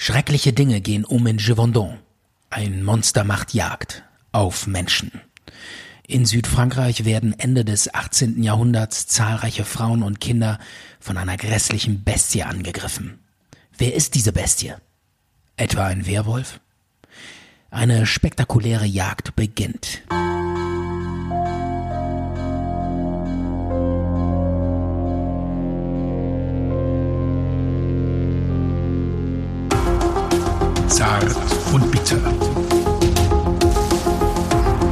Schreckliche Dinge gehen um in Givendon. Ein Monster macht Jagd auf Menschen. In Südfrankreich werden Ende des 18. Jahrhunderts zahlreiche Frauen und Kinder von einer grässlichen Bestie angegriffen. Wer ist diese Bestie? Etwa ein Werwolf? Eine spektakuläre Jagd beginnt. Zart und bitter.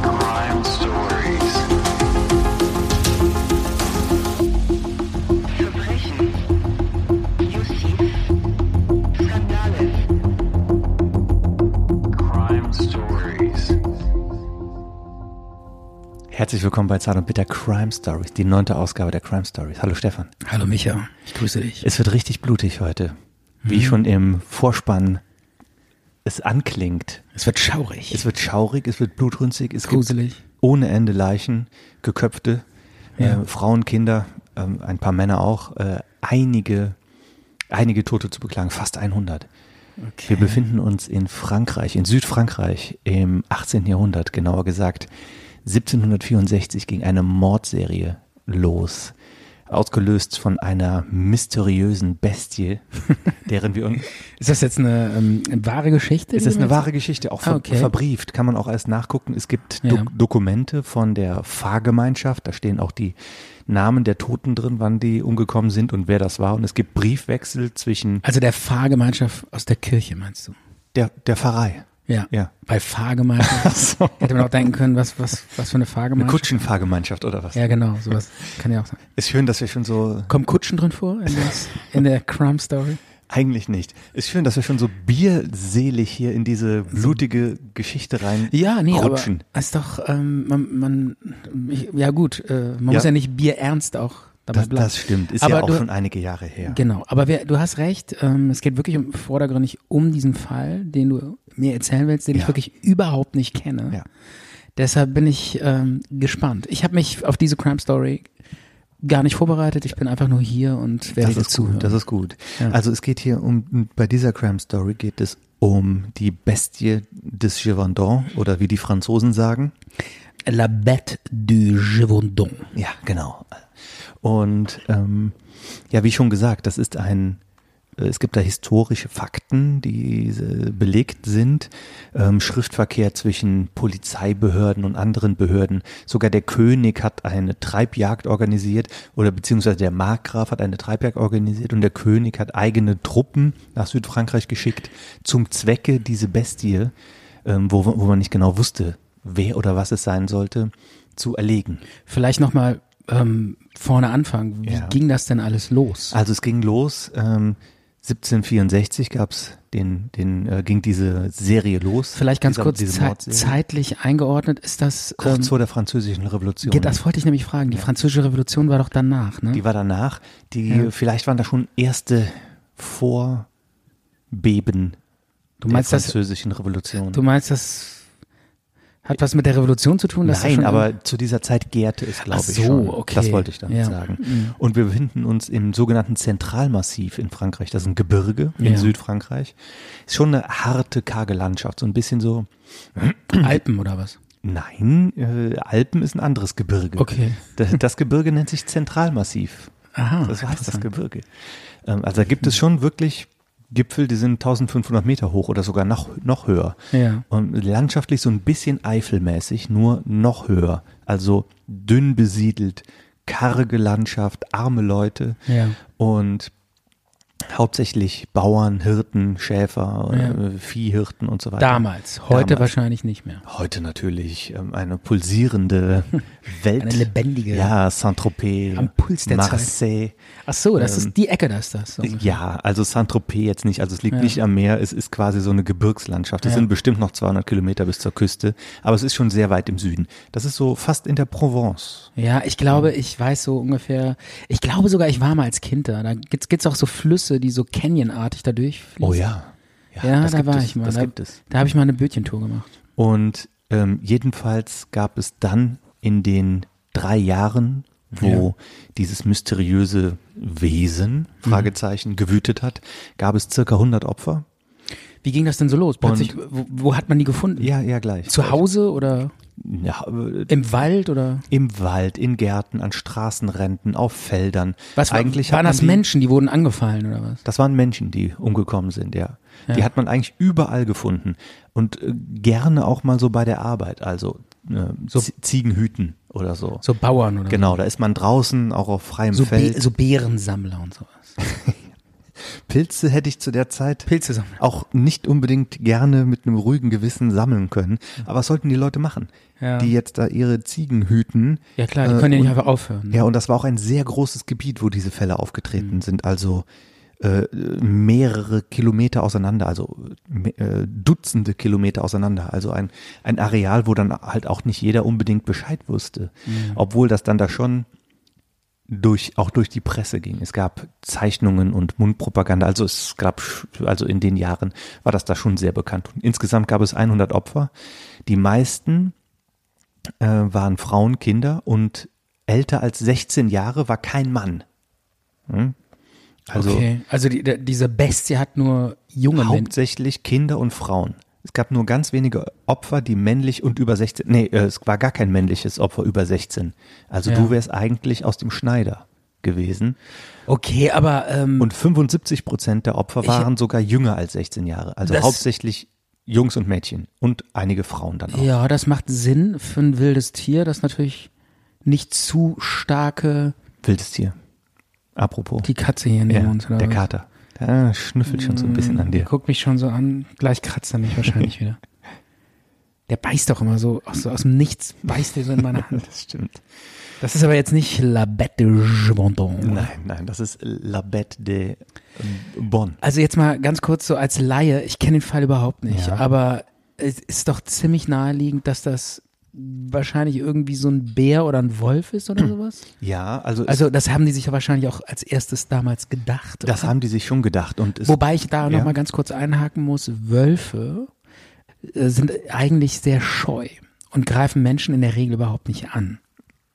Crime Stories. Verbrechen, Justiz, Skandale, Crime Stories. Herzlich willkommen bei Zart und Bitter Crime Stories, die neunte Ausgabe der Crime Stories. Hallo Stefan. Hallo Micha, ich grüße dich. Es wird richtig blutig heute. Wie schon im Vorspann es anklingt. Es wird schaurig. Es wird schaurig, es wird blutrünstig, es gruselig. gibt ohne Ende Leichen, geköpfte, Ja. äh, Frauen, Kinder, ähm, ein paar Männer auch, äh, einige, einige Tote zu beklagen, fast 100. Okay. Wir befinden uns in Frankreich, in Südfrankreich im 18. Jahrhundert, genauer gesagt 1764 ging eine Mordserie los, ausgelöst von einer mysteriösen Bestie, deren wir uns Ist das jetzt eine ähm, wahre Geschichte? ist du eine wahre Geschichte, auch Ah, ver okay. verbrieft, kann man auch erst nachgucken. Es gibt Ja. Dok Dokumente von der Fahrgemeinschaft, da stehen auch die Namen der Toten drin, wann die umgekommen sind und wer das war. Und es gibt Briefwechsel zwischen Also der Fahrgemeinschaft aus der Kirche, meinst du? der, der Pfarrei, Ja. Ja. Bei Fahrgemeinschaft hätte man auch denken können, was, was, was für eine eine Fahrgemeinschaft. Kutschenfahrgemeinschaft oder was. Ja, genau, sowas kann ja auch sein. Ist schön, dass wir schon so, Kommen Kutschen drin vor in, das, in der Crime Story? eigentlich nicht. Ist schön, dass wir schon so bierselig hier in diese blutige Geschichte rein Ja, nee, rutschen. aber ist doch, ähm, man, man ja gut, äh, man Ja. muss ja nicht bierernst auch dabei Das, bleiben. das stimmt, ist Aber ja auch du- schon einige Jahre her. Genau, aber wer, du hast recht, ähm, es geht wirklich um, vordergründig um diesen Fall, den du mir erzählen willst, den ich Ja. wirklich überhaupt nicht kenne. Ja. Deshalb bin ich ähm, gespannt. Ich habe mich auf diese Crime Story gar nicht vorbereitet. Ich bin einfach nur hier und werde Das ist zuhören. gut, das ist gut. Ja. Also es geht hier um, bei dieser Crime Story geht es um die Bestie des Givendon oder wie die Franzosen sagen. La Bête du Givendon. Ja, genau. Und ähm, ja, wie schon gesagt, das ist ein, es gibt da historische Fakten, die äh, belegt sind. Ähm, Schriftverkehr zwischen Polizeibehörden und anderen Behörden. Sogar der König hat eine Treibjagd organisiert oder beziehungsweise der Markgraf hat eine Treibjagd organisiert und der König hat eigene Truppen nach Südfrankreich geschickt zum Zwecke diese Bestie, ähm, wo, wo man nicht genau wusste, wer oder was es sein sollte, zu erlegen. Vielleicht nochmal ähm, vorne anfangen. Wie Ja. ging das denn alles los? Also es ging los, ähm, 1764 gab's den, den, äh, ging diese Serie los. Vielleicht ganz dieser, kurz diese zei Mordserie. zeitlich eingeordnet. Ist das, Kurz ähm, vor der französischen Revolution. geht, das wollte ich nämlich fragen. Die französische Revolution war doch danach, ne? Die war danach. Die, Ja. vielleicht waren da schon erste Vorbeben Du meinst, der das, französischen Revolution. du meinst, das hat was mit der Revolution zu tun? Nein, aber zu dieser Zeit gärte es, glaube Ach ich so, schon. okay. Das wollte ich damit Ja. sagen. Mhm. Und wir befinden uns im sogenannten Zentralmassiv in Frankreich. Das ist ein Gebirge in Ja. Südfrankreich. Ist schon eine harte, karge Landschaft. So ein bisschen so, Alpen oder was? nein, äh, Alpen ist ein anderes Gebirge. Okay. Das, das Gebirge nennt sich Zentralmassiv. Aha. Das heißt das. Gebirge. Ähm, also da gibt es schon wirklich Gipfel, die sind 1500 Meter hoch oder sogar noch, noch höher. Ja. Und landschaftlich so ein bisschen eifelmäßig, nur noch höher. Also dünn besiedelt, karge Landschaft, arme Leute Ja. und hauptsächlich Bauern, Hirten, Schäfer, Ja. äh, Viehhirten und so weiter. Damals. Heute Damals. wahrscheinlich nicht mehr. Heute natürlich ähm, eine pulsierende Welt. Eine lebendige- Ja, Saint-Tropez, Am Puls der Zeit. Marseille. Ach so, das Ähm, ist die Ecke, da ist das. So. Ja, also Saint-Tropez jetzt nicht, also es liegt Ja. nicht am Meer, es ist quasi so eine Gebirgslandschaft. Es Ja. sind bestimmt noch 200 Kilometer bis zur Küste, aber es ist schon sehr weit im Süden. Das ist so fast in der Provence. Ja, ich glaube, ich weiß so ungefähr, ich glaube sogar, ich war mal als Kind da. Da gibt's, gibt's auch so Flüsse, die so Canyon-artig da durchfließen. Oh ja. Ja, das da gibt war es, ich mal. Das da, gibt es. Da habe ich mal eine Bötchentour gemacht. Und ähm, jedenfalls gab es dann in den drei Jahren, wo dieses mysteriöse Wesen, Mhm. Fragezeichen, gewütet hat, gab es circa 100 Opfer. Wie ging das denn so los? Plötzlich, wo, wo hat man die gefunden? Ja, ja, gleich. Zu Hause oder Ja, äh, im Wald oder? im Wald, in Gärten, an Straßenränden, auf Feldern. Was war- eigentlich waren das die- Menschen, die wurden angefallen oder was? Das waren Menschen, die umgekommen sind, ja. Die hat man eigentlich überall gefunden und äh, gerne auch mal so bei der Arbeit, also äh, So- Ziegenhüten oder so. So Bauern oder Genau, da ist man draußen auch auf freiem so, so, Feld. Be so Beerensammler und sowas. Pilze hätte ich zu der Zeit Pilzesammler. auch nicht unbedingt gerne mit einem ruhigen Gewissen sammeln können. Aber was sollten die Leute machen? Ja. Die jetzt da ihre Ziegen hüten. Ja klar, die Äh, können ja nicht und- einfach aufhören. Ja, und das war auch ein sehr großes Gebiet, wo diese Fälle aufgetreten sind. Also äh, mehrere Kilometer auseinander, also äh, Dutzende Kilometer auseinander. Also ein, ein Areal, wo dann halt auch nicht jeder unbedingt Bescheid wusste. Obwohl das dann da schon durch, auch durch die Presse ging. Es gab Zeichnungen und Mundpropaganda. Also es gab, also in den Jahren war das da schon sehr bekannt. Und insgesamt gab es 100 Opfer. Die meisten äh, waren Frauen, Kinder und älter als 16 Jahre war kein Mann. Hm? Also okay. Also die, der, diese Bestie hat nur junge Menschen. hauptsächlich Kinder und Frauen. Es gab nur ganz wenige Opfer, die männlich und über 16, nee, äh, es war gar kein männliches Opfer über 16. Also Ja. du wärst eigentlich aus dem Schneider gewesen. Okay, aber ähm, Und 75 Prozent der Opfer Ich- waren sogar jünger als 16 Jahre. Also Das- hauptsächlich Jungs und Mädchen und einige Frauen dann auch. ja, das macht Sinn für ein wildes Tier, das natürlich nicht zu starke Wildes Tier. Apropos. die Katze hier in den ja, Mund oder der was? Kater. Der schnüffelt schon so ein bisschen an dir. Guckt mich schon so an, gleich kratzt er mich wahrscheinlich wieder. Der beißt doch immer so, aus, so aus dem Nichts beißt er so in meine Hand. Das stimmt. Das ist aber jetzt nicht La Bête de Gevendon. Nein, nein, das ist La Bête de Bonn. Also jetzt mal ganz kurz so als Laie, ich kenne den Fall überhaupt nicht, Ja. aber es ist doch ziemlich naheliegend, dass das wahrscheinlich irgendwie so ein Bär oder ein Wolf ist oder sowas. Ja, also, Also das haben die sich ja wahrscheinlich auch als erstes damals gedacht. das oder? haben die sich schon gedacht. Und es, Wobei ich da noch Ja. mal ganz kurz einhaken muss, Wölfe äh, sind eigentlich sehr scheu und greifen Menschen in der Regel überhaupt nicht an.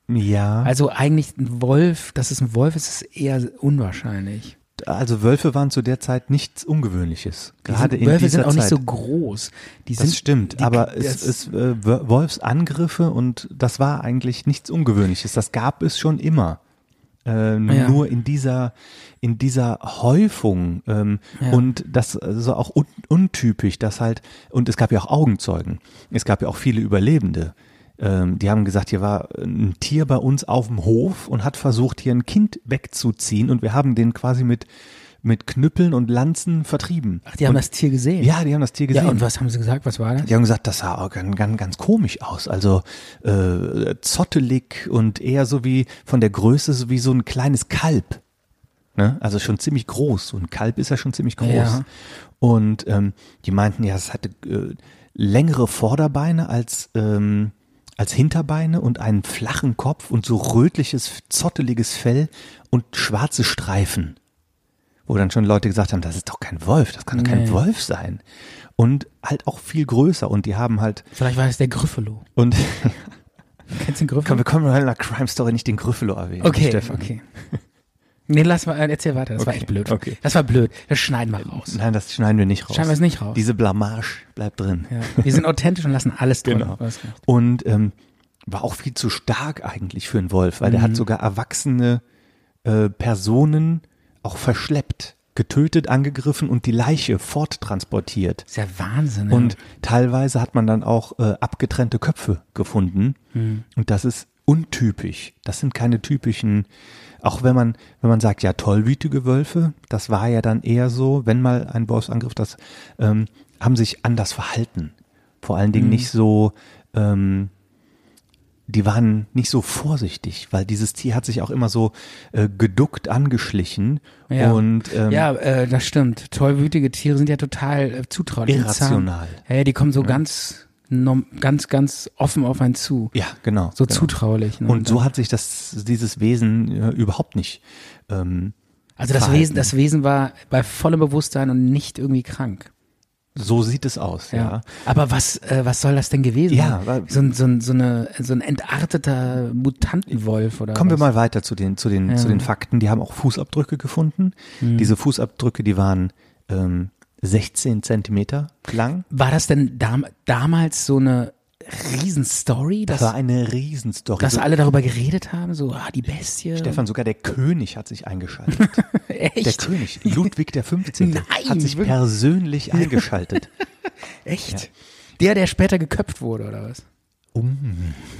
ja, Also eigentlich ein Wolf, dass es ein Wolf ist, ist eher unwahrscheinlich. Also Wölfe waren zu der Zeit nichts Ungewöhnliches. Die Gerade sind, in Wölfe sind auch nicht Zeit. so groß. Die Das sind, stimmt, die, aber es, es äh, Wolfsangriffe und das war eigentlich nichts Ungewöhnliches. Das gab es schon immer. Äh, Ja. Nur in dieser in dieser Häufung ähm, Ja. und das also auch un untypisch, dass halt und es gab ja auch Augenzeugen. Es gab ja auch viele Überlebende. Ähm, die haben gesagt, hier war ein Tier bei uns auf dem Hof und hat versucht, hier ein Kind wegzuziehen und wir haben den quasi mit mit Knüppeln und Lanzen vertrieben. Ach, die haben und, das Tier gesehen. Ja, die haben das Tier gesehen. Ja, und was haben sie gesagt? Was war das? Die haben gesagt, das sah auch ganz, ganz, ganz komisch aus. Also äh, zottelig und eher so wie von der Größe so wie so ein kleines Kalb. Ne? Also schon ziemlich groß. So ein Kalb ist ja schon ziemlich groß. Ja. Und ähm, die meinten, ja, es hatte äh, längere Vorderbeine als ähm, als Hinterbeine und einen flachen Kopf und so rötliches, zotteliges Fell und schwarze Streifen. Wo dann schon Leute gesagt haben, das ist doch kein Wolf, das kann doch kein Nee. Wolf sein. Und halt auch viel größer und die haben halt Vielleicht war es der Gryffalo. und Kennst du den komm, Gryffalo? wir können in einer Crime Story nicht den Gryffalo erwähnen. Okay, Stefan. okay. Nee, lass mal, äh, erzähl weiter. Das war Okay, echt blöd. okay. Das war blöd. Das schneiden wir raus. Nein, das schneiden wir nicht raus. Schneiden wir es nicht raus. Diese Blamage bleibt drin. Ja. Wir sind authentisch und lassen alles drin. Genau. Und ähm, war auch viel zu stark eigentlich für einen Wolf, weil der Mhm. hat sogar erwachsene äh, Personen auch verschleppt, getötet, angegriffen und die Leiche forttransportiert. ist ja Wahnsinn. ja. Und teilweise hat man dann auch äh, abgetrennte Köpfe gefunden. Mhm. Und das ist untypisch. Das sind keine typischen, auch wenn man, wenn man sagt, ja, tollwütige Wölfe, das war ja dann eher so, wenn mal ein Wolfsangriff, das ähm, haben sich anders verhalten. Vor allen Mhm. Dingen nicht so, ähm, die waren nicht so vorsichtig, weil dieses Tier hat sich auch immer so äh, geduckt angeschlichen Ja. und ähm, ja, äh, das stimmt. Tollwütige Tiere sind ja total äh, zutraulich. Irrational. Ja, ja, die kommen so ganz, nom- ganz, ganz offen auf einen zu. ja, genau. So genau. zutraulich. Ne? Und so hat sich das, dieses Wesen äh, überhaupt nicht. Ähm, also das verhalten. Wesen, das Wesen war bei vollem Bewusstsein und nicht irgendwie krank. so sieht es aus, ja. Aber was, äh, was soll das denn gewesen Ja, sein? so, ein, so, so, eine, so ein entarteter Mutantenwolf oder Kommen wir was? mal weiter zu den, zu den, Ja. Mhm. zu den Fakten. Die haben auch Fußabdrücke gefunden. Diese Fußabdrücke, die waren ähm, 16 Zentimeter lang. War das denn dam damals so eine Riesenstory, Das war eine Riesenstory. dass So- alle darüber geredet haben? So, ah, die Bestie. Stefan, sogar der König hat sich eingeschaltet. Echt? Der König, Ludwig der 15. Nein, hat sich wirklich? persönlich eingeschaltet. Echt? Der, der später geköpft wurde, oder was?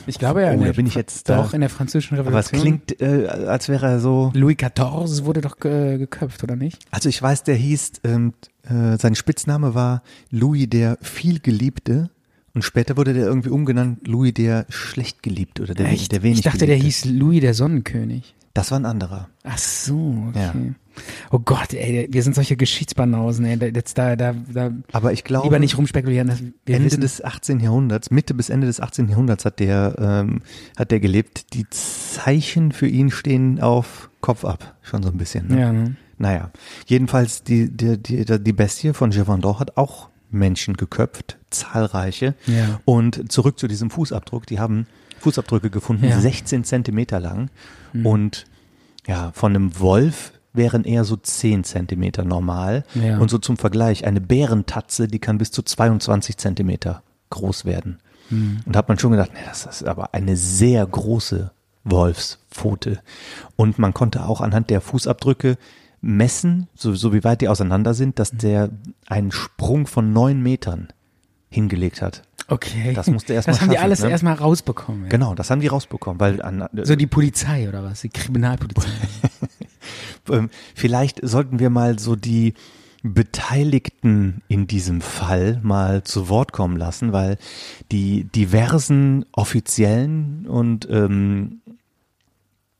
Ich glaube ja. Oh, da der bin ich jetzt da- Doch, in der französischen Aber es Revolution. klingt, äh, als wäre er so. Louis XIV wurde doch ge geköpft, oder nicht? Also ich weiß, der hieß, ähm, äh, sein Spitzname war Louis der vielgeliebte. Und später wurde der irgendwie umgenannt Louis der schlecht geliebt oder der, der wenig ich dachte, der geliebte. hieß Louis der Sonnenkönig. Das war ein anderer. Ach so, okay. Ja. Oh Gott, ey, wir sind solche Geschichtsbanausen, ey. Da- Jetzt da, da, da Aber ich glaube, lieber nicht rumspekulieren, dass wir Ende wissen. des 18. Jahrhunderts, Mitte bis Ende des 18. Jahrhunderts hat der, ähm, hat der gelebt. Die Zeichen für ihn stehen auf Kopf ab. Schon so ein bisschen. Ne? ja, ne? Naja, jedenfalls die, die, die, die Bestie von Gévaudan hat auch Menschen geköpft, zahlreiche. Ja. Und zurück zu diesem Fußabdruck, die haben Fußabdrücke gefunden, Ja. 16 Zentimeter lang. Und ja, von einem Wolf wären eher so 10 Zentimeter normal. Ja. Und so zum Vergleich, eine Bärentatze, die kann bis zu 22 Zentimeter groß werden. Und da hat man schon gedacht, nee, das ist aber eine sehr große Wolfspfote. Und man konnte auch anhand der Fußabdrücke messen, so, so wie weit die auseinander sind, dass der einen Sprung von neun Metern hingelegt hat. Okay. Das musste erst mal Das haben die schaffen, alles ne? erstmal rausbekommen. Ja. Genau, das haben die rausbekommen, weil an, So die Polizei oder was? Die Kriminalpolizei. ähm, vielleicht sollten wir mal so die Beteiligten in diesem Fall mal zu Wort kommen lassen, weil die diversen offiziellen und ähm,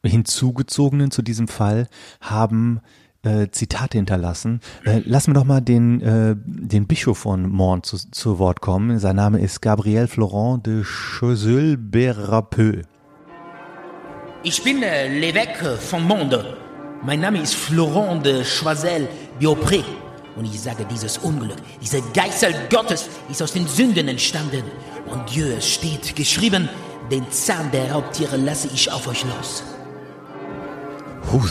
hinzugezogenen zu diesem Fall haben äh, Zitate hinterlassen. Äh, lassen wir doch mal den, äh, den Bischof von Mont zu, zu Wort kommen. Sein Name ist Gabriel Florent de Choiseul-Berapeux. Ich bin äh, l'évêque von Monde. Mein Name ist Florent de Choisel Biopré. Und ich sage, dieses Unglück, diese Geißel Gottes ist aus den Sünden entstanden. Und Dieu, steht geschrieben, den Zahn der Raubtiere lasse ich auf euch los. Puh,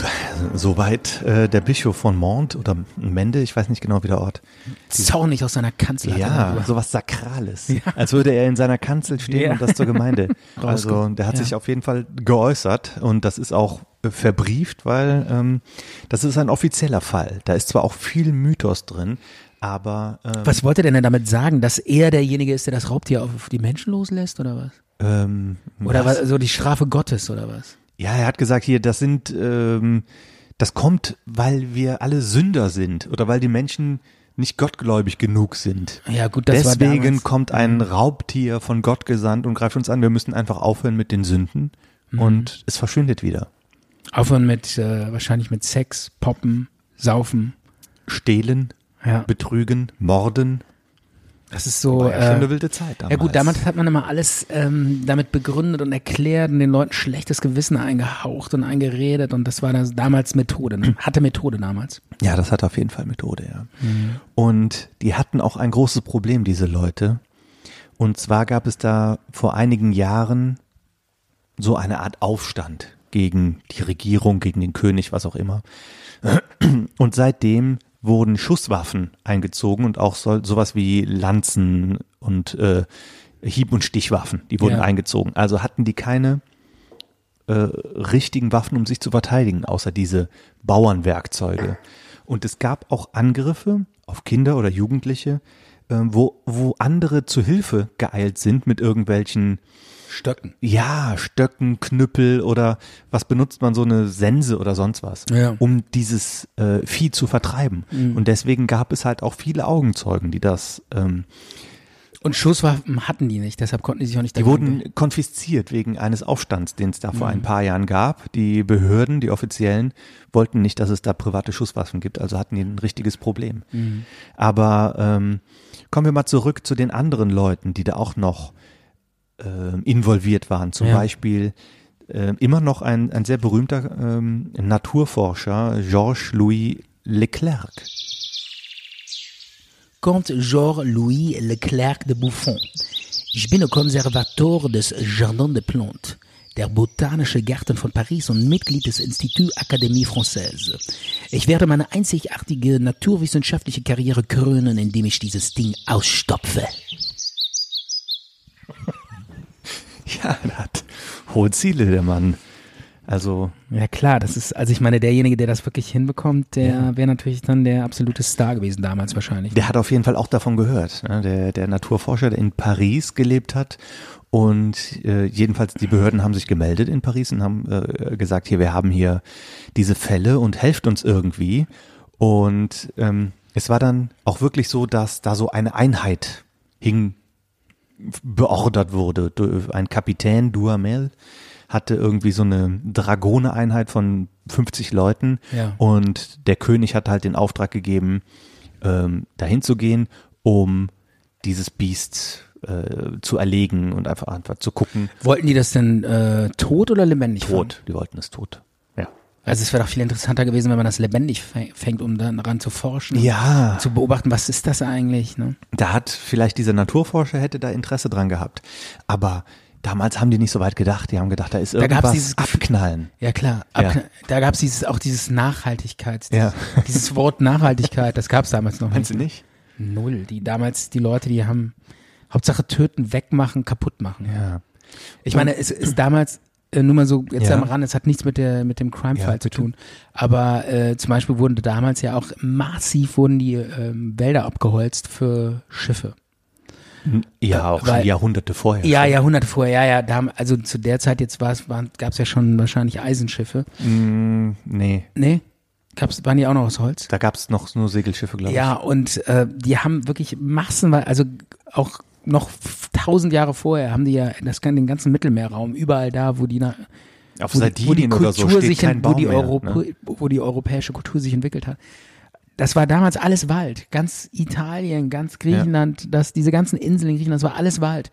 soweit äh, der Bischof von Mont oder Mende, ich weiß nicht genau, wie der Ort. Zornig aus seiner Kanzlei. Ja, sowas Sakrales. Als würde er in seiner Kanzel stehen Ja. und das zur Gemeinde. Also der hat ja. sich auf jeden Fall geäußert und das ist auch äh, verbrieft, weil ähm, das ist ein offizieller Fall. Da ist zwar auch viel Mythos drin, aber ähm, Was wollte denn er damit sagen? Dass er derjenige ist, der das Raubtier auf die Menschen loslässt oder was? ähm, Oder was, so die Strafe Gottes oder was? Ja, er hat gesagt hier, das sind, ähm, das kommt, weil wir alle Sünder sind oder weil die Menschen nicht gottgläubig genug sind. Ja, gut, das Deswegen damals- kommt ein Raubtier von Gott gesandt und greift uns an. Wir müssen einfach aufhören mit den Sünden Mhm. und es verschwindet wieder. Aufhören mit, äh, wahrscheinlich mit Sex, Poppen, Saufen. Stehlen, Ja. betrügen, morden. Das ist so. War ja schon äh, eine wilde Zeit damals. Ja gut, damals hat man immer alles ähm, damit begründet und erklärt und den Leuten schlechtes Gewissen eingehaucht und eingeredet und das war das damals Methode, ne? hatte Methode damals. Ja, das hat auf jeden Fall Methode, ja. Und die hatten auch ein großes Problem, diese Leute. Und zwar gab es da vor einigen Jahren so eine Art Aufstand gegen die Regierung, gegen den König, was auch immer. Und seitdem wurden Schusswaffen eingezogen und auch so, sowas wie Lanzen und äh, Hieb- und Stichwaffen, die wurden Ja. eingezogen. Also hatten die keine äh, richtigen Waffen, um sich zu verteidigen, außer diese Bauernwerkzeuge. Und es gab auch Angriffe auf Kinder oder Jugendliche, äh, wo, wo andere zu Hilfe geeilt sind mit irgendwelchen Stöcken. ja, Stöcken, Knüppel oder was benutzt man so eine Sense oder sonst was, Ja. um dieses äh, Vieh zu vertreiben. Und deswegen gab es halt auch viele Augenzeugen, die das, ähm, Und Schusswaffen hatten die nicht, deshalb konnten die sich auch nicht die wurden konfisziert wegen eines Aufstands, den es da vor ein paar Jahren gab. Die Behörden, die Offiziellen, wollten nicht, dass es da private Schusswaffen gibt, also hatten die ein richtiges Problem. Aber ähm, kommen wir mal zurück zu den anderen Leuten, die da auch noch ähm, involviert waren. Zum Ja. Beispiel ähm, immer noch ein, ein sehr berühmter ähm, Naturforscher, Georges Louis Leclerc. Comte Georges Louis Leclerc de Buffon. Ich bin Konservator des Jardin des Plantes. der Botanische Gärten von Paris und Mitglied des Institut Académie Française. Ich werde meine einzigartige naturwissenschaftliche Karriere krönen, indem ich dieses Ding ausstopfe. Ja, der hat hohe Ziele, der Mann. Also, Ja klar, das ist, also ich meine, derjenige, der das wirklich hinbekommt, der wäre natürlich dann der absolute Star gewesen damals wahrscheinlich. der hat auf jeden Fall auch davon gehört. Ne? Der, der Naturforscher, der in Paris gelebt hat. Und äh, jedenfalls die Behörden haben sich gemeldet in Paris und haben äh, gesagt, hier, wir haben hier diese Fälle und helft uns irgendwie. Und ähm, es war dann auch wirklich so, dass da so eine Einheit hing, beordert wurde. Ein Kapitän Duhamel hatte irgendwie so eine Dragoneeinheit von 50 Leuten Ja. und der König hat halt den Auftrag gegeben, ähm, dahin zu gehen, um dieses Biest äh, zu erlegen und einfach, einfach zu gucken. Wollten die das denn äh, tot oder lebendig? Tot, die wollten es tot. Ja. Also es wäre doch viel interessanter gewesen, wenn man das lebendig fäng- fängt, um dann daran zu forschen. Ja. Zu beobachten, was ist das eigentlich? Ne? Da hat vielleicht dieser Naturforscher hätte da Interesse dran gehabt. Aber damals haben die nicht so weit gedacht. Die haben gedacht, da ist Da gab's irgendwas dieses abknallen. Ja klar, Ja. Abkn- da gab es dieses, auch dieses Nachhaltigkeit, Ja. dieses, dieses Wort Nachhaltigkeit, das gab es damals noch Meinst nicht. du nicht? Null. Die damals, die Leute, die haben Hauptsache töten, wegmachen, kaputt machen. Ja. Ich meine, es ist damals nur mal so jetzt Ja. am Rand, es hat nichts mit der mit dem Crime-Fall Ja, zu tun. Aber äh, zum Beispiel wurden damals ja auch massiv wurden die ähm, Wälder abgeholzt für Schiffe. Ja, auch Weil- schon Jahrhunderte vorher. Ja, schon. Jahrhunderte vorher, ja, ja. Da haben, also zu der Zeit jetzt war es, gab es ja schon wahrscheinlich Eisenschiffe. Mm, nee, Nee? Gab's, waren die auch noch aus Holz? da gab's noch nur Segelschiffe, glaube ich. Ja, und äh, die haben wirklich massenweise, also auch noch tausend Jahre vorher haben die ja das, den ganzen Mittelmeerraum, überall da, wo die, na, Auf wo, die- wo die Sardinien Kultur so sich, kein in, wo, Baum die mehr, Europä ne? wo die europäische Kultur sich entwickelt hat. Das war damals alles Wald. Ganz Italien, ganz Griechenland, das, diese ganzen Inseln in Griechenland, das war alles Wald.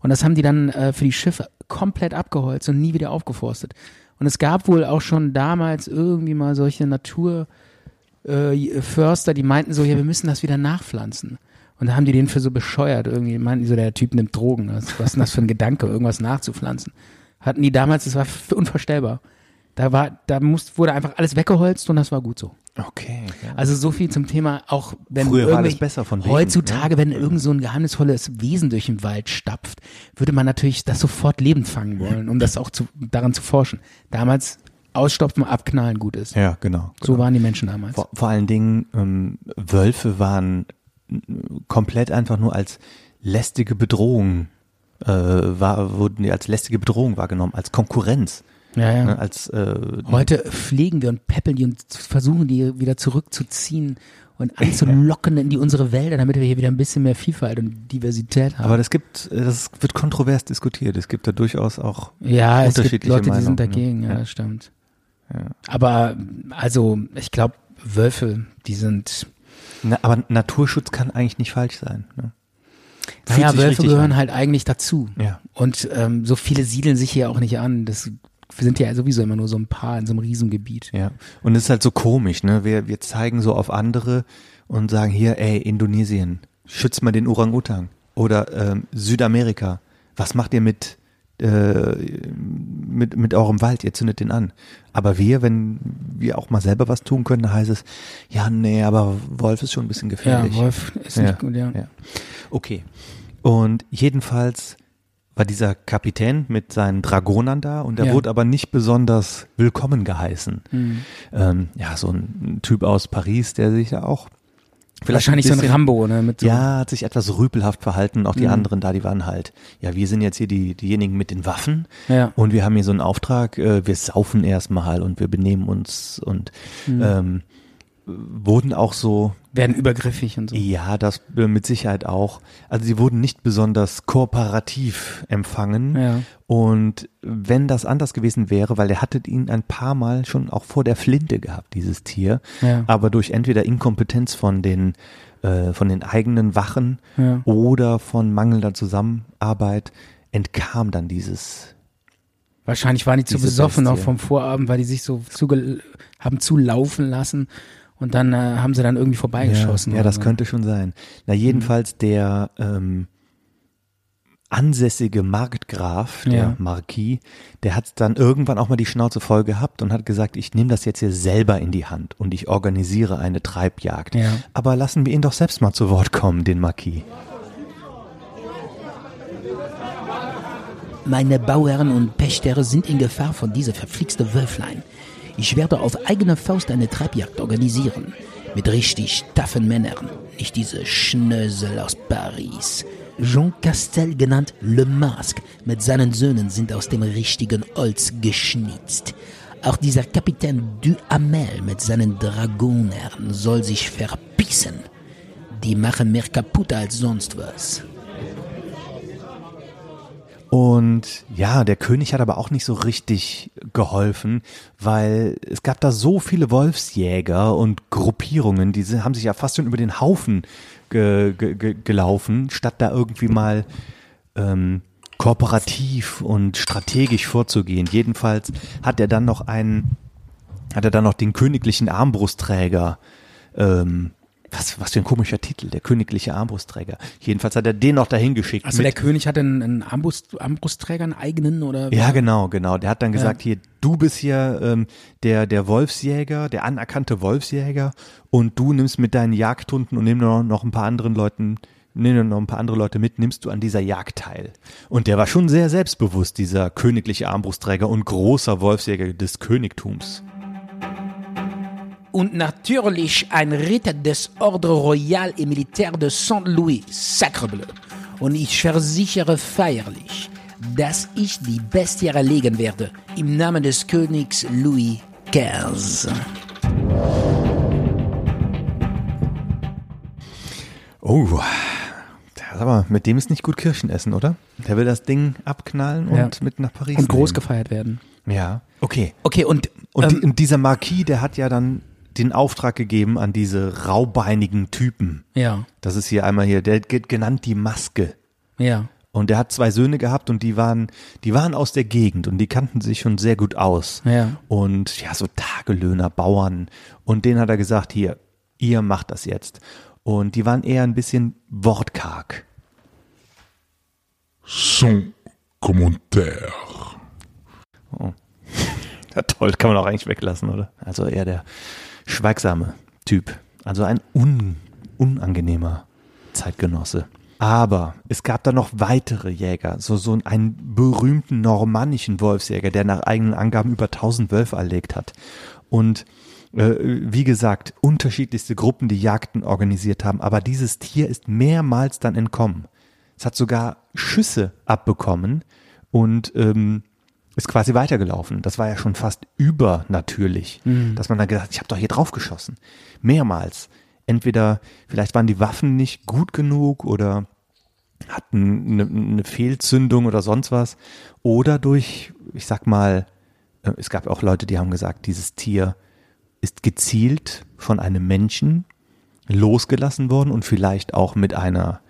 Und das haben die dann äh, für die Schiffe komplett abgeholzt und nie wieder aufgeforstet. Und es gab wohl auch schon damals irgendwie mal solche Naturförster, äh, die meinten so, ja, wir müssen das wieder nachpflanzen. Und da haben die den für so bescheuert. Irgendwie meinten die so, der Typ nimmt Drogen. Was, was ist denn das für ein Gedanke, irgendwas nachzupflanzen? Hatten die damals, das war unvorstellbar. Da war, da muss, wurde einfach alles weggeholzt und das war gut so. Okay. Ja. Also so viel zum Thema, auch wenn Früher war alles irgendwelche- besser von wegen, heutzutage, ne? wenn irgend so ein geheimnisvolles Wesen durch den Wald stapft, würde man natürlich das sofort lebend fangen wollen, um das auch zu, daran zu forschen. Damals ausstopfen, abknallen gut ist. ja, genau. So waren die Menschen damals. Vor, vor allen Dingen, ähm, Wölfe waren komplett einfach nur als lästige Bedrohung, äh, war, wurden die als lästige Bedrohung wahrgenommen, als Konkurrenz. Ja, ja. Ne, als äh, Heute pflegen wir und peppeln die und versuchen die wieder zurückzuziehen und anzulocken in die unsere Wälder, damit wir hier wieder ein bisschen mehr Vielfalt und Diversität haben. aber das gibt, das wird kontrovers diskutiert. Es gibt da durchaus auch ja, es gibt unterschiedliche Leute, die sind ne? dagegen, ja, Ja. das stimmt. Ja. Aber also, ich glaube, Wölfe, die sind Na, aber Naturschutz kann eigentlich nicht falsch sein. Ne? Naja, Wölfe gehören an. halt eigentlich dazu. Ja. Und ähm, so viele siedeln sich hier auch nicht an. Das sind ja sowieso immer nur so ein paar in so einem Riesengebiet. Ja, und es ist halt so komisch, ne? Wir, wir zeigen so auf andere und sagen hier, ey, Indonesien, schützt mal den Orang-Utang. Oder ähm, Südamerika, was macht ihr mit, äh, mit, mit eurem Wald? Ihr zündet den an. Aber wir, wenn wir auch mal selber was tun können, dann heißt es, ja, nee, aber Wolf ist schon ein bisschen Ja, gefährlich. Wolf ist Ja, nicht gut, ja. ja. Okay. Und jedenfalls war dieser Kapitän mit seinen Dragonern da und er Ja. wurde aber nicht besonders willkommen geheißen. Mhm. Ähm, ja, so ein Typ aus Paris, der sich ja auch vielleicht Wahrscheinlich so ein Rambo, ne? Mit so, Ja, hat sich etwas rüpelhaft verhalten. Auch die Mhm. anderen da, die waren halt, ja, wir sind jetzt hier die, diejenigen mit den Waffen Ja. und wir haben hier so einen Auftrag, äh, wir saufen erstmal und wir benehmen uns und Mhm. ähm, wurden auch so werden übergriffig und so. ja, das äh, mit Sicherheit auch. Also sie wurden nicht besonders kooperativ empfangen. Ja. Und wenn das anders gewesen wäre, weil er hatte ihn ein paar Mal schon auch vor der Flinte gehabt, dieses Tier, Ja. aber durch entweder Inkompetenz von den äh, von den eigenen Wachen Ja. oder von mangelnder Zusammenarbeit entkam dann dieses Wahrscheinlich waren die zu besoffen Bestie. vom Vorabend, weil die sich so zuge haben zulaufen lassen und dann äh, haben sie dann irgendwie vorbeigeschossen. Ja, ja das so. könnte schon sein. Na, jedenfalls der ähm, ansässige Markgraf, der Ja. Marquis, der hat dann irgendwann auch mal die Schnauze voll gehabt und hat gesagt, ich nehme das jetzt hier selber in die Hand und ich organisiere eine Treibjagd. Ja. Aber lassen wir ihn doch selbst mal zu Wort kommen, den Marquis. Meine Bauern und Pächter sind in Gefahr von dieser verflixten Wölflein. Ich werde auf eigene Faust eine Treibjagd organisieren. Mit richtig taffen Männern. Nicht diese Schnösel aus Paris. Jean Castel genannt Le Masque mit seinen Söhnen sind aus dem richtigen Holz geschnitzt. Auch dieser Kapitän Duhamel mit seinen Dragonern soll sich verpissen. Die machen mehr kaputt als sonst was. Und ja, der König hat aber auch nicht so richtig geholfen, weil es gab da so viele Wolfsjäger und Gruppierungen, die haben sich ja fast schon über den Haufen ge ge gelaufen, statt da irgendwie mal ähm, kooperativ und strategisch vorzugehen. Jedenfalls hat er dann noch einen, hat er dann noch den königlichen Armbrustträger ähm, was, was für ein komischer Titel, der königliche Armbrustträger. Jedenfalls hat er den noch dahin geschickt. Also mit- der König hat einen, einen Armbrust, Armbrustträger, einen eigenen oder? ja, genau, genau. Der hat dann gesagt, hier, du bist hier ähm, der, der Wolfsjäger, der anerkannte Wolfsjäger und du nimmst mit deinen Jagdhunden und nimm noch, noch ein paar anderen Leuten, nimm noch ein paar andere Leute mit, nimmst du an dieser Jagd teil. Und der war schon sehr selbstbewusst, dieser königliche Armbrustträger und großer Wolfsjäger des Königtums. Und natürlich ein Ritter des Ordre Royal et Militaire de Saint-Louis, Sacrebleu. Und ich versichere feierlich, dass ich die Bestie erlegen werde, im Namen des Königs Louis XV. Oh, aber mit dem ist nicht gut Kirschen essen, oder? Der will das Ding abknallen und Ja. mit nach Paris Und groß nehmen. gefeiert werden. Ja, okay. Okay, und, Und, die, ähm, und dieser Marquis, der hat ja dann den Auftrag gegeben an diese raubeinigen Typen. Ja, Das ist hier einmal hier, der geht genannt die Maske. ja. Und der hat zwei Söhne gehabt und die waren, die waren aus der Gegend und die kannten sich schon sehr gut aus. Ja. Und ja, so Tagelöhner, Bauern. Und denen hat er gesagt, hier, ihr macht das jetzt. Und die waren eher ein bisschen wortkarg. Sans commentaire. Ja, toll, kann man auch eigentlich weglassen, oder? Also eher der schweigsame Typ. Also ein un, unangenehmer Zeitgenosse. Aber es gab da noch weitere Jäger, so, so einen berühmten normannischen Wolfsjäger, der nach eigenen Angaben über 1000 Wölfe erlegt hat. Und äh, wie gesagt, unterschiedlichste Gruppen, die Jagden organisiert haben. Aber dieses Tier ist mehrmals dann entkommen. Es hat sogar Schüsse abbekommen und ähm, ist quasi weitergelaufen. Das war ja schon fast übernatürlich, dass man dann gesagt hat, ich habe doch hier drauf geschossen. Mehrmals. Entweder vielleicht waren die Waffen nicht gut genug oder hatten eine, eine Fehlzündung oder sonst was. Oder durch, ich sag mal, äh, es gab auch Leute, die haben gesagt, dieses Tier ist gezielt von einem Menschen losgelassen worden und vielleicht auch mit einer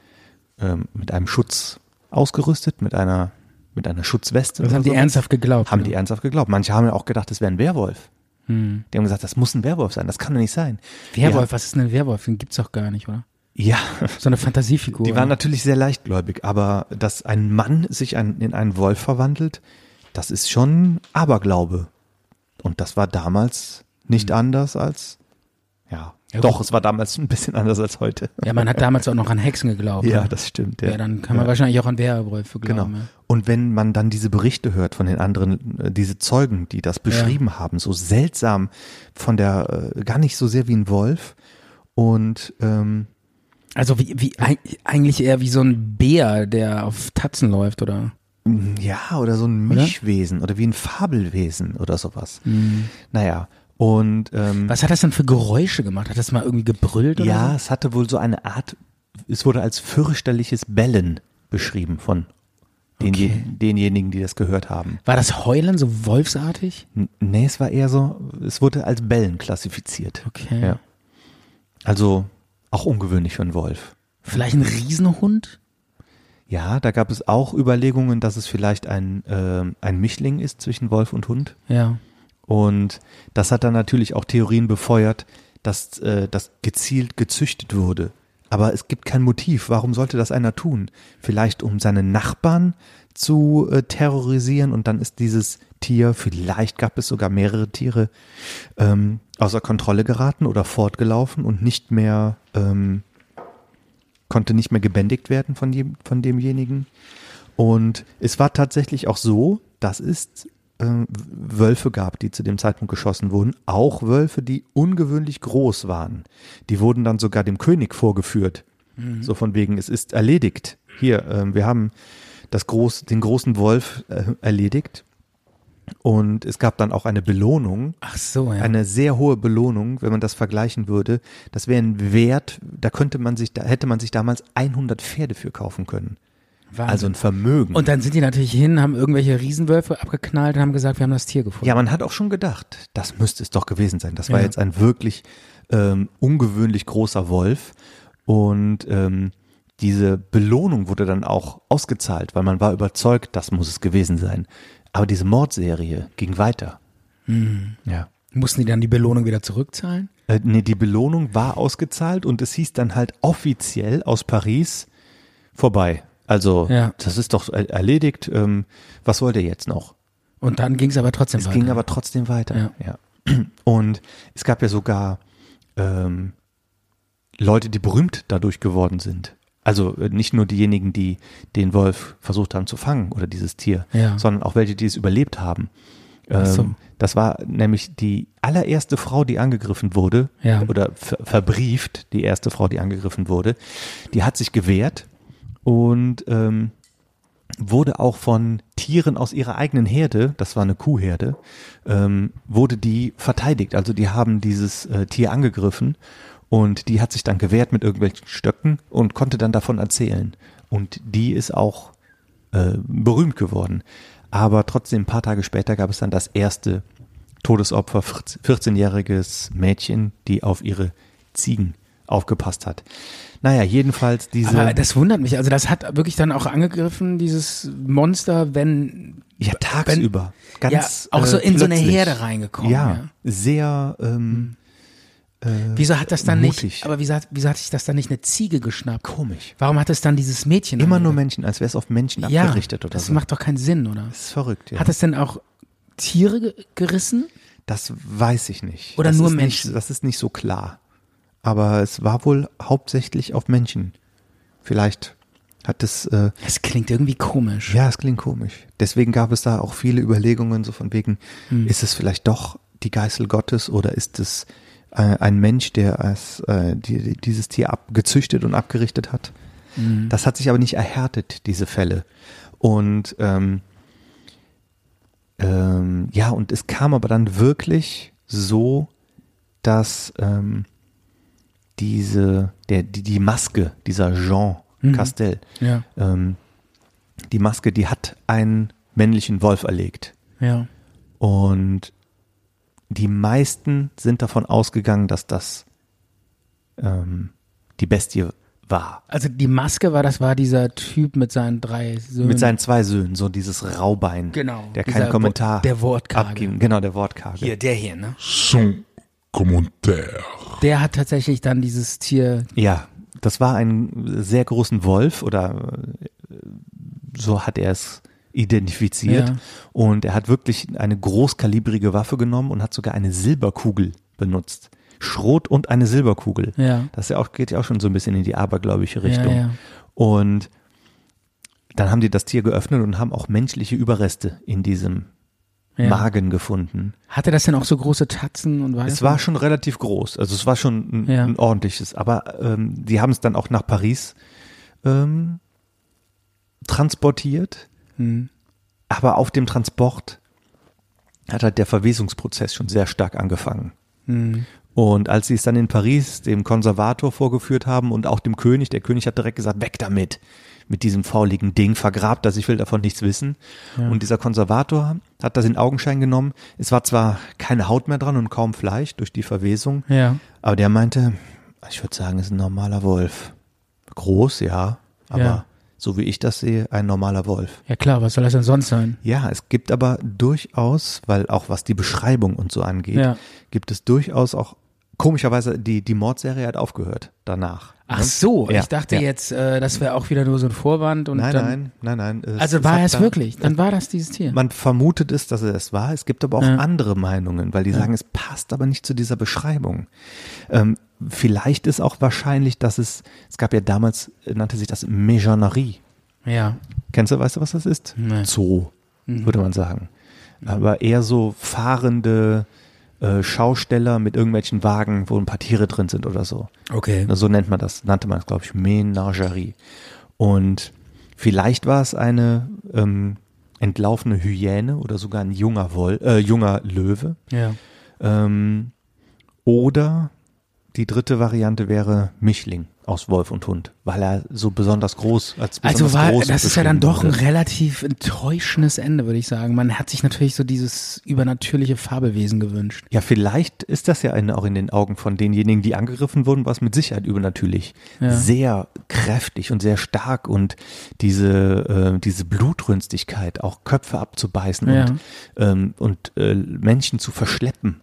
ähm, mit einem Schutz ausgerüstet, mit einer mit einer Schutzweste. Das haben die ernsthaft geglaubt. Haben ja. die ernsthaft geglaubt. Manche haben ja auch gedacht, es wäre ein Werwolf. Hm. Die haben gesagt, das muss ein Werwolf sein, das kann doch nicht sein. Werwolf, was ist denn ein Werwolf? Den gibt's doch gar nicht, oder? Ja, So eine Fantasiefigur. die waren natürlich sehr leichtgläubig, aber dass ein Mann sich ein, in einen Wolf verwandelt, das ist schon Aberglaube. Und das war damals nicht anders als, ja, Ja, doch, es war damals ein bisschen anders als heute. ja, man hat damals auch noch an Hexen geglaubt. Ja, ne? das stimmt. ja, dann kann man wahrscheinlich auch an Werwölfe Genau. Und wenn man dann diese Berichte hört von den anderen, äh, diese Zeugen, die das beschrieben haben, so seltsam von der, äh, gar nicht so sehr wie ein Wolf und ähm, Ja. Also wie, wie eig- eigentlich eher wie so ein Bär, der auf Tatzen läuft, oder? ja, oder so ein Oder? Mischwesen oder wie ein Fabelwesen oder sowas. Naja, und ähm, Was hat das denn für Geräusche gemacht? Hat das mal irgendwie gebrüllt oder ja, so? es hatte wohl so eine Art, es wurde als fürchterliches Bellen beschrieben von den, Okay. denjenigen, die das gehört haben. War das Heulen so wolfsartig? N- Nee, es war eher so, es wurde als Bellen klassifiziert. Okay. Ja. Also auch ungewöhnlich für einen Wolf. Vielleicht ein Riesenhund? Ja, da gab es auch Überlegungen, dass es vielleicht ein, ähm, ein Mischling ist zwischen Wolf und Hund. Ja. Und das hat dann natürlich auch Theorien befeuert, dass äh, das gezielt gezüchtet wurde Aber es gibt kein Motiv. Warum sollte das einer tun? Vielleicht um seine Nachbarn zu äh, terrorisieren und dann ist dieses Tier, vielleicht gab es sogar mehrere Tiere, ähm, außer Kontrolle geraten oder fortgelaufen und nicht mehr, ähm, konnte nicht mehr gebändigt werden von, dem, von demjenigen. Und es war tatsächlich auch so, dass es äh, Wölfe gab, die zu dem Zeitpunkt geschossen wurden. Auch Wölfe, die ungewöhnlich groß waren. Die wurden dann sogar dem König vorgeführt. So von wegen, es ist erledigt. Hier, ähm, wir haben das groß, den großen Wolf äh, erledigt. Und es gab dann auch eine Belohnung, Ach so, ja. eine sehr hohe Belohnung, wenn man das vergleichen würde. Das wäre ein Wert, da könnte man sich, da hätte man sich damals 100 Pferde für kaufen können. Wahnsinn. Also ein Vermögen. und dann sind die natürlich hin, haben irgendwelche Riesenwölfe abgeknallt und haben gesagt, wir haben das Tier gefunden. Ja, man hat auch schon gedacht, das müsste es doch gewesen sein. Das war Ja. jetzt ein wirklich ähm, ungewöhnlich großer Wolf. Und ähm, diese Belohnung wurde dann auch ausgezahlt, weil man war überzeugt, das muss es gewesen sein. Aber diese Mordserie ging weiter. Mhm. Ja. Mussten die dann die Belohnung wieder zurückzahlen? Äh, nee, die Belohnung war ausgezahlt und es hieß dann halt offiziell aus Paris vorbei. Also, Ja. das ist doch er- erledigt. Ähm, was wollt ihr jetzt noch? Und dann ging es aber trotzdem Es weiter. ging aber trotzdem weiter. Ja. Und es gab ja sogar ähm, Leute, die berühmt dadurch geworden sind. Also äh, nicht nur diejenigen, die den Wolf versucht haben zu fangen oder dieses Tier, Ja. sondern auch welche, die es überlebt haben. Ach so. Ähm, das war nämlich die allererste Frau, die angegriffen wurde, Ja. oder ver verbrieft, die erste Frau, die angegriffen wurde. Die hat sich gewehrt und ähm, wurde auch von Tieren aus ihrer eigenen Herde, das war eine Kuhherde, ähm, wurde die verteidigt. Also die haben dieses äh, Tier angegriffen und die hat sich dann gewehrt mit irgendwelchen Stöcken und konnte dann davon erzählen. Und die ist auch äh, berühmt geworden. Aber trotzdem, ein paar Tage später gab es dann das erste Todesopfer, 14-jähriges Mädchen, die auf ihre Ziegen aufgepasst hat. Naja, jedenfalls diese. Aber das wundert mich. Also das hat wirklich dann auch angegriffen, dieses Monster, wenn Ja, tagsüber. Ganz, ja, auch so äh, in so eine plötzlich. Herde reingekommen. Ja, Ja. sehr. Ähm, Wieso hat das dann Mutig. nicht, aber wieso hat, wieso hat sich das dann nicht eine Ziege geschnappt? Komisch. Warum hat es dann dieses Mädchen? Immer nur angegriffen? Menschen, als wäre es auf Menschen ja, abgerichtet oder das so. macht doch keinen Sinn, oder? das ist verrückt, ja. Hat es denn auch Tiere ge gerissen? das weiß ich nicht. Oder das nur Menschen? Nicht, das ist nicht so klar. Aber es war wohl hauptsächlich auf Menschen. Vielleicht hat es, äh, Es klingt irgendwie komisch. ja, es klingt komisch. Deswegen gab es da auch viele Überlegungen, so von wegen, Hm. ist es vielleicht doch die Geißel Gottes oder ist es äh, ein Mensch, der es, äh, die, dieses Tier ab, gezüchtet und abgerichtet hat? Hm. Das hat sich aber nicht erhärtet, diese Fälle. Und ähm, ähm, ja, und es kam aber dann wirklich so, dass ähm, diese, der, die, die Maske, dieser Jean Castel, Ja, ähm, die Maske, die hat einen männlichen Wolf erlegt. ja. Und die meisten sind davon ausgegangen, dass das ähm, die Bestie war. Also die Maske war, das war dieser Typ mit seinen drei Söhnen. Mit seinen zwei Söhnen, so dieses Raubein. Genau, Der keinen Kommentar Wo- der Wortkarge. abgeben. Genau, der Wortkarge. Hier, der hier, ne? Sans commentaire. Der hat tatsächlich dann dieses Tier. Ja, das war ein sehr großen Wolf oder äh, so hat er es identifiziert. Ja. Und er hat wirklich eine großkalibrige Waffe genommen und hat sogar eine Silberkugel benutzt. Schrot und eine Silberkugel. Ja. Das ja auch, geht ja auch schon so ein bisschen in die abergläubische Richtung. Ja, ja. Und dann haben die das Tier geöffnet und haben auch menschliche Überreste in diesem Ja. Magen gefunden. Hatte das denn auch so große Tatzen und weiß Es war schon relativ groß, also es war schon ein, Ja. ein ordentliches, aber ähm, die haben es dann auch nach Paris ähm, transportiert. Hm. Aber auf dem Transport hat halt der Verwesungsprozess schon sehr stark angefangen. Hm. Und als sie es dann in Paris dem Konservator vorgeführt haben und auch dem König, der König hat direkt gesagt, weg damit, mit diesem fauligen Ding, vergrabt das, ich will davon nichts wissen. Und dieser Konservator hat das in Augenschein genommen. Es war zwar keine Haut mehr dran und kaum Fleisch durch die Verwesung, Ja. aber der meinte, ich würde sagen, es ist ein normaler Wolf. Groß, ja, aber Ja. so wie ich das sehe, ein normaler Wolf. Ja klar, was soll das denn sonst sein? Ja, es gibt aber durchaus, weil auch was die Beschreibung und so angeht, Ja. gibt es durchaus auch, komischerweise, die, die Mordserie hat aufgehört danach. Ach so, Ja, ich dachte ja. jetzt, äh, das wäre auch wieder nur so ein Vorwand und Nein, dann. nein, nein, nein. Es- Also es war er es da- wirklich? Dann war das dieses Tier. Man vermutet es, dass er es war. Es gibt aber auch Ja. andere Meinungen, weil die sagen, es passt aber nicht zu dieser Beschreibung. Ähm, vielleicht ist auch wahrscheinlich, dass es, es gab ja damals, nannte sich das Méjanerie. ja. Kennst du, weißt du, was das ist? Nee. Zoo, würde man sagen. Aber eher so fahrende äh, Schausteller mit irgendwelchen Wagen, wo ein paar Tiere drin sind oder so. Okay. So nennt man das, nannte man es, glaube ich, Menagerie. Und vielleicht war es eine ähm, entlaufene Hyäne oder sogar ein junger Woll, äh, junger Löwe. Ja. Ähm, oder die dritte Variante wäre Mischling aus Wolf und Hund, weil er so besonders groß als besonders Also war, groß das ist ja dann doch ein relativ enttäuschendes Ende, würde ich sagen. Man hat sich natürlich so dieses übernatürliche Fabelwesen gewünscht. Ja, vielleicht ist das ja auch in den Augen von denjenigen, die angegriffen wurden, was mit Sicherheit übernatürlich. Ja. Sehr kräftig und sehr stark und diese, äh, diese Blutrünstigkeit, auch Köpfe abzubeißen Ja. und, ähm, und äh, Menschen zu verschleppen,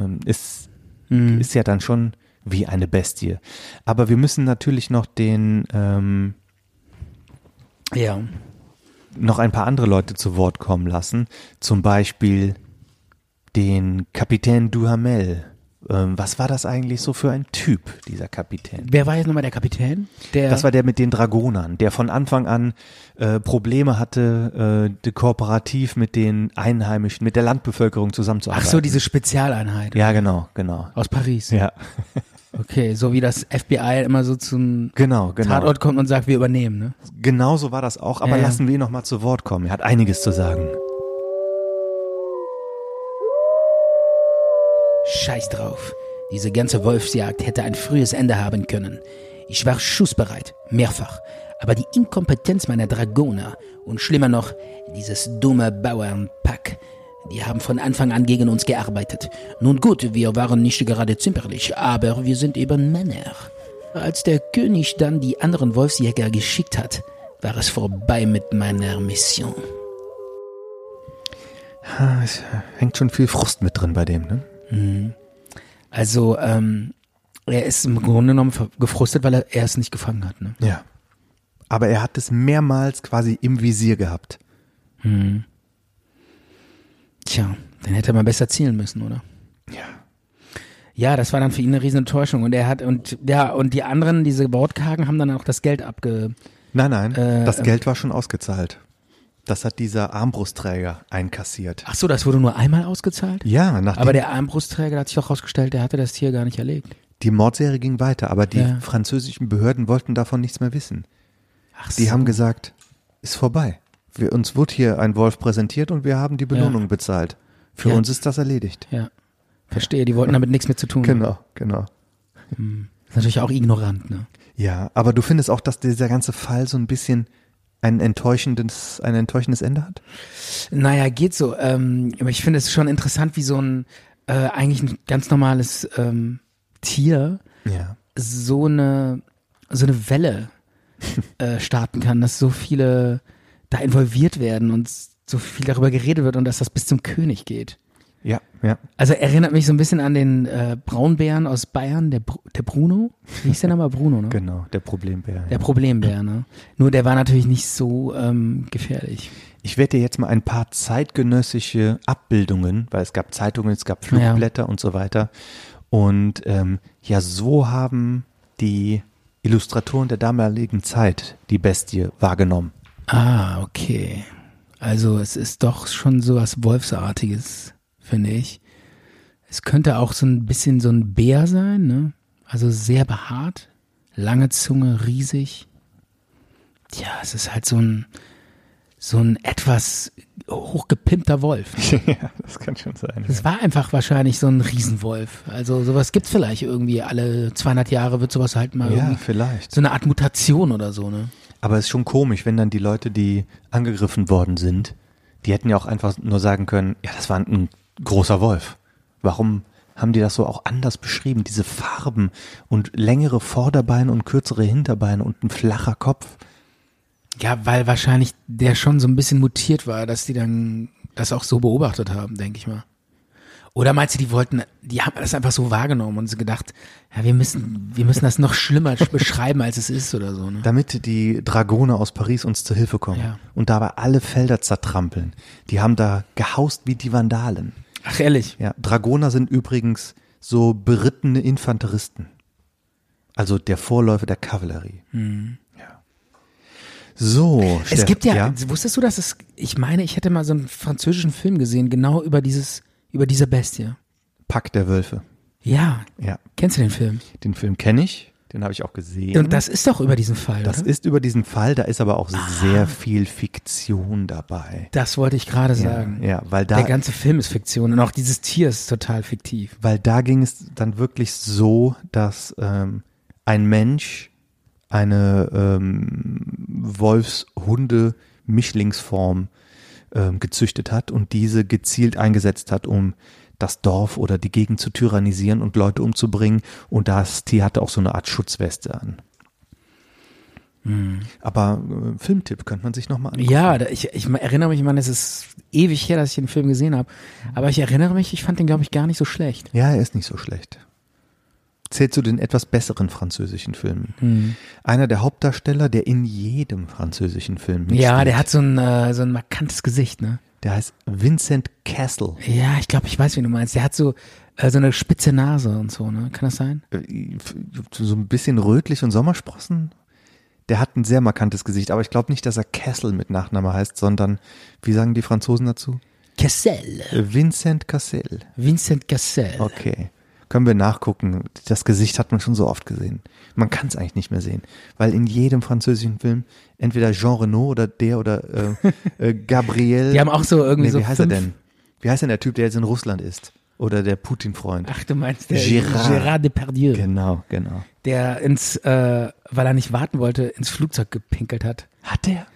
ähm, ist, Mhm. ist ja dann schon wie eine Bestie. Aber wir müssen natürlich noch den, ähm, Ja. noch ein paar andere Leute zu Wort kommen lassen. Zum Beispiel den Kapitän Duhamel. Ähm, was war das eigentlich so für ein Typ, dieser Kapitän? Wer war jetzt nochmal der Kapitän? Der, Das war der mit den Dragonern, der von Anfang an äh, Probleme hatte, äh, kooperativ mit den Einheimischen, mit der Landbevölkerung Ach zusammenzuarbeiten. so, diese Spezialeinheit Ja, genau, genau. aus Paris. Ja, Okay, so wie das FBI immer so zum genau, genau. Tatort kommt und sagt, wir übernehmen, ne? Genau so war das auch, aber Ja, lassen wir ihn noch mal zu Wort kommen. Er hat einiges zu sagen. Scheiß drauf. Diese ganze Wolfsjagd hätte ein frühes Ende haben können. Ich war schussbereit, mehrfach. Aber die Inkompetenz meiner Dragoner und schlimmer noch, dieses dumme Bauernpack, die haben von Anfang an gegen uns gearbeitet. Nun gut, wir waren nicht gerade zimperlich, aber wir sind eben Männer. Als der König dann die anderen Wolfsjäger geschickt hat, war es vorbei mit meiner Mission. Es hängt schon viel Frust mit drin bei dem, ne? Also, ähm, er ist im Grunde genommen gefrustet, weil er, er es nicht gefangen hat, ne? Ja. Aber er hat es mehrmals quasi im Visier gehabt. Tja, dann hätte er mal besser zielen müssen, oder? Ja. Ja, das war dann für ihn eine riesen Enttäuschung. Und er hat, und ja, und die anderen, diese Wortkargen, haben dann auch das Geld abge. Nein, nein, Äh, das ähm. Geld war schon ausgezahlt. Das hat dieser Armbrustträger einkassiert. Ach so, das wurde nur einmal ausgezahlt? Ja, nachdem Aber der Armbrustträger hat sich doch rausgestellt, der hatte das Tier gar nicht erlegt. die Mordserie ging weiter, aber die Ja. französischen Behörden wollten davon nichts mehr wissen. Ach Die haben gesagt, ist vorbei. Wir, uns wird hier ein Wolf präsentiert und wir haben die Belohnung bezahlt. Für Ja. uns ist das erledigt. Ja. Verstehe, die wollten damit nichts mehr zu tun. Genau, genau. Ist natürlich auch ignorant, ne? Ja, aber du findest auch, dass dieser ganze Fall so ein bisschen ein enttäuschendes, ein enttäuschendes Ende hat? Naja, geht so. Ähm, aber ich finde es schon interessant, wie so ein äh, eigentlich ein ganz normales ähm, Tier Ja. so eine so eine Welle äh, starten kann, dass so viele da involviert werden und so viel darüber geredet wird und dass das bis zum König geht. Ja, ja. Also erinnert mich so ein bisschen an den äh, Braunbären aus Bayern, der, Bru- der Bruno. Wie hieß der nochmal Bruno, ne? Genau, der Problembär. Der Problembär, ne? Nur der war natürlich nicht so ähm, gefährlich. Ich werde dir jetzt mal ein paar zeitgenössische Abbildungen, weil es gab Zeitungen, es gab Flugblätter und so weiter. Und ähm, ja, so haben die Illustratoren der damaligen Zeit die Bestie wahrgenommen. Ah, okay. Also es ist doch schon so was Wolfsartiges, finde ich. Es könnte auch so ein bisschen so ein Bär sein, ne? Also sehr behaart, lange Zunge, riesig. Tja, es ist halt so ein so ein etwas hochgepimpter Wolf. ne? ja, das kann schon sein. Es war einfach wahrscheinlich so ein Riesenwolf. Also sowas gibt's vielleicht irgendwie alle 200 Jahre wird sowas halt mal Ja, vielleicht. so eine Art Mutation oder so, ne? Aber es ist schon komisch, wenn dann die Leute, die angegriffen worden sind, die hätten ja auch einfach nur sagen können, ja, das war ein großer Wolf. Warum haben die das so auch anders beschrieben? Diese Farben und längere Vorderbeine und kürzere Hinterbeine und ein flacher Kopf. Ja, weil wahrscheinlich der schon so ein bisschen mutiert war, dass die dann das auch so beobachtet haben, denke ich mal. Oder meinst du, die wollten, die haben das einfach so wahrgenommen und sie gedacht, ja, wir müssen, wir müssen das noch schlimmer beschreiben, als es ist oder so, ne? Damit die Dragoner aus Paris uns zur Hilfe kommen Ja. und dabei alle Felder zertrampeln. Die haben da gehaust wie die Vandalen. Ach, ehrlich? Ja, Dragoner sind übrigens so berittene Infanteristen. Also der Vorläufer der Kavallerie. Ja. So, Hm. Es Steff- gibt ja, wusstest du, dass es, ich meine, ich hätte mal so einen französischen Film gesehen, genau über dieses, über diese Bestie. Pack der Wölfe. Ja. Ja, Kennst du den Film? den Film kenne ich, den habe ich auch gesehen. Und das ist doch über diesen Fall, das oder? ist über diesen Fall, da ist aber auch Ah. sehr viel Fiktion dabei. Das wollte ich gerade Ja, sagen. ja, weil da Der ganze Film ist Fiktion und auch dieses Tier ist total fiktiv. weil da ging es dann wirklich so, dass ähm, ein Mensch eine ähm, Wolfs-Hunde-Mischlingsform ähm, gezüchtet hat und diese gezielt eingesetzt hat, um das Dorf oder die Gegend zu tyrannisieren und Leute umzubringen. Und das Tier hatte auch so eine Art Schutzweste an. Aber äh, Filmtipp könnte man sich nochmal angucken. Ja, ich, ich erinnere mich, ich meine, es ist ewig her, dass ich den Film gesehen habe. Aber ich erinnere mich, ich fand den, glaube ich, gar nicht so schlecht. Ja, er ist nicht so schlecht. Zählt zu den etwas besseren französischen Filmen. Hm. Einer der Hauptdarsteller, der in jedem französischen Film mitspielt. Ja, der hat so ein, äh, so ein markantes Gesicht, ne? Der heißt Vincent Castle. Ja, ich glaube, ich weiß, wie du meinst. Der hat so, äh, so eine spitze Nase und so, ne? Kann das sein? Äh, So ein bisschen rötlich und Sommersprossen. Der hat ein sehr markantes Gesicht, aber ich glaube nicht, dass er Castle mit Nachname heißt, sondern, wie sagen die Franzosen dazu? Cassel. Vincent Cassel. Vincent Cassel. Okay. Können wir nachgucken. Das Gesicht hat man schon so oft gesehen. Man kann es eigentlich nicht mehr sehen, weil in jedem französischen Film entweder Jean Reno oder der oder äh, äh, Gabriel. Die haben auch so irgendwie nee, so Wie heißt fünf- er denn? Wie heißt denn der Typ, der jetzt in Russland ist? Oder der Putin-Freund? Ach, du meinst der Gérard. Gérard Depardieu, Genau, genau. der ins, äh, weil er nicht warten wollte, ins Flugzeug gepinkelt hat. Hat der?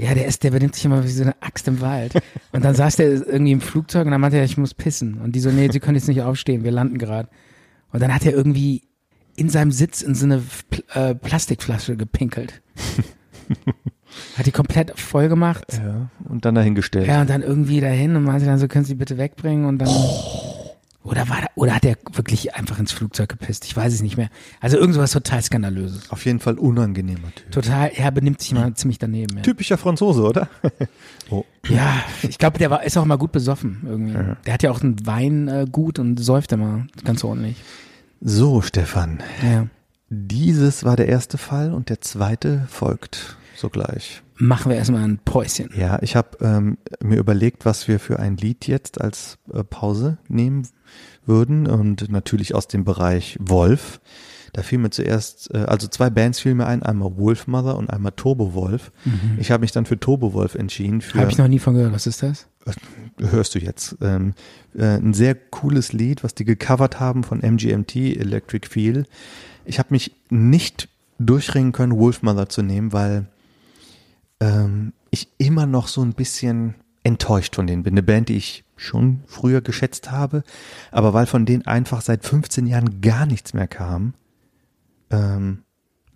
Ja, der ist, der benimmt sich immer wie so eine Axt im Wald. Und dann saß der irgendwie im Flugzeug und dann meinte er, ich muss pissen. Und die so, nee, Sie können jetzt nicht aufstehen, wir landen gerade. Und dann hat er irgendwie in seinem Sitz in so eine Pl äh, Plastikflasche gepinkelt. hat die komplett voll gemacht. Ja. Und dann dahingestellt. Ja, und dann irgendwie dahin und meinte dann so, können Sie bitte wegbringen und dann. Oder war oder hat er wirklich einfach ins Flugzeug gepisst? Ich weiß es nicht mehr. Also irgend sowas total skandalöses. Auf jeden Fall unangenehmer Typ. Total, er benimmt sich mal ziemlich daneben. Ja. Typischer Franzose, oder? oh. Ja, ich glaube, der war, ist auch mal gut besoffen irgendwie. Der hat ja auch ein Weingut äh, gut und säuft immer ganz ordentlich. So, Stefan. Ja. Dieses war der erste Fall und der zweite folgt sogleich. Machen wir erstmal ein Päuschen. Ja, ich habe ähm, mir überlegt, was wir für ein Lied jetzt als äh, Pause nehmen würden und natürlich aus dem Bereich Wolf. Da fiel mir zuerst, äh, also zwei Bands fielen mir ein, einmal Wolfmother und einmal Turbo Wolf. Ich habe mich dann für Turbo Wolf entschieden. Habe ich noch nie von gehört. Was ist das? hörst du jetzt. Ähm, äh, ein sehr cooles Lied, was die gecovert haben von MGMT, Electric Feel. Ich habe mich nicht durchringen können, Wolfmother zu nehmen, weil ähm, ich immer noch so ein bisschen enttäuscht von denen bin. Eine Band, die ich schon früher geschätzt habe, aber weil von denen einfach seit 15 Jahren gar nichts mehr kam, ähm,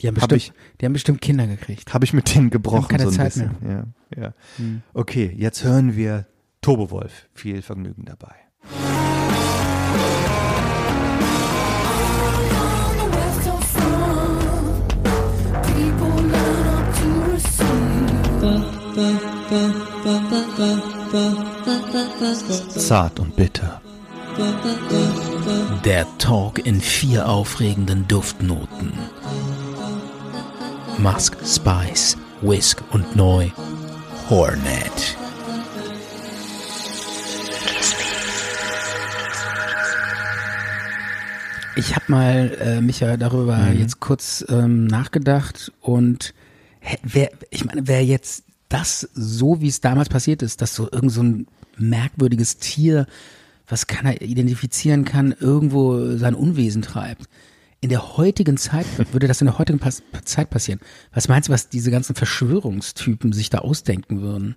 Die haben Hab bestimmt, ich- die haben bestimmt Kinder gekriegt. habe ich mit denen gebrochen keine so ein Zeit bisschen. Ja, ja. Okay, jetzt hören wir Turbo Wolf. Viel Vergnügen dabei. Zart und bitter. Der Talk in vier aufregenden Duftnoten. Musk, Spice, Whisk und neu Hornet. Ich habe mal, äh, Micha, darüber jetzt kurz ähm, nachgedacht und wer, ich meine, wer jetzt das so, wie es damals passiert ist, dass so irgend so ein merkwürdiges Tier, was keiner identifizieren kann, irgendwo sein Unwesen treibt. In der heutigen Zeit, würde das in der heutigen Pas Zeit passieren? Was meinst du, was diese ganzen Verschwörungstypen sich da ausdenken würden?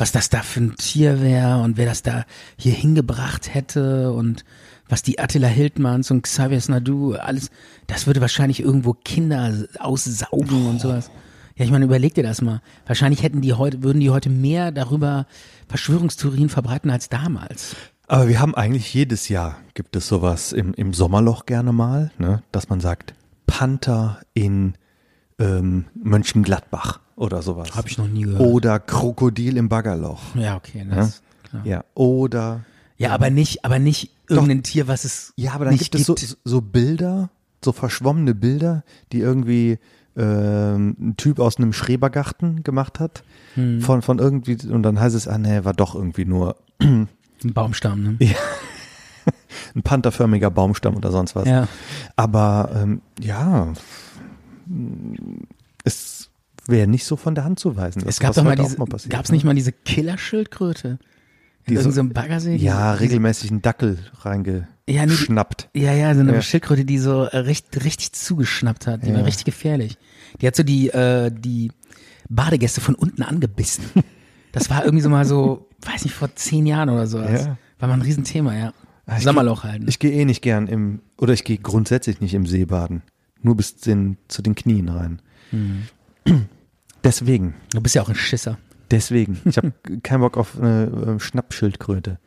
was das da für ein Tier wäre und wer das da hier hingebracht hätte und was die Attila Hildmanns und Xavier Nadu alles, das würde wahrscheinlich irgendwo Kinder aussaugen und sowas. Ja, ich meine, überleg dir das mal. Wahrscheinlich hätten die heute, würden die heute mehr darüber Verschwörungstheorien verbreiten als damals. Aber wir haben eigentlich jedes Jahr gibt es sowas im, im Sommerloch gerne mal, ne, dass man sagt, Panther in ähm, Mönchengladbach oder sowas. Habe ich noch nie gehört. Oder Krokodil im Baggerloch. Ja, okay. Das, klar. Ja. Oder Ja, aber nicht, aber nicht irgendein Tier, was es Ja, aber dann gibt es so, so Bilder, so verschwommene Bilder, die irgendwie ähm, ein Typ aus einem Schrebergarten gemacht hat. Hm. Von, von irgendwie, und dann heißt es, ah nee, war doch irgendwie nur Ein Baumstamm, ne? ein pantherförmiger Baumstamm oder sonst was. Ja. Aber ähm, ja, es wäre nicht so von der Hand zu weisen. Es gab doch mal diese, passiert, gab's ne? nicht mal diese Killerschildkröte? Die In so- irgendeinem Baggersee? Ja, Diese- regelmäßig einen Dackel Ja, nee, reingeschnappt. Ja, ja, so eine Ja. Schildkröte, die so äh, richtig, richtig zugeschnappt hat. Die war richtig gefährlich. Die hat so die, äh, die Badegäste von unten angebissen. Das war irgendwie so mal so, weiß nicht, vor zehn Jahren oder so. Ja. War mal ein Riesenthema, ja. ich Sommerloch halt. ne? Ich gehe eh nicht gern im, oder ich gehe grundsätzlich nicht im See baden. Nur bis den, zu den Knien rein. Hm. Deswegen, Du bist ja auch ein Schisser. Deswegen. Ich habe keinen Bock auf eine äh, Schnappschildkröte.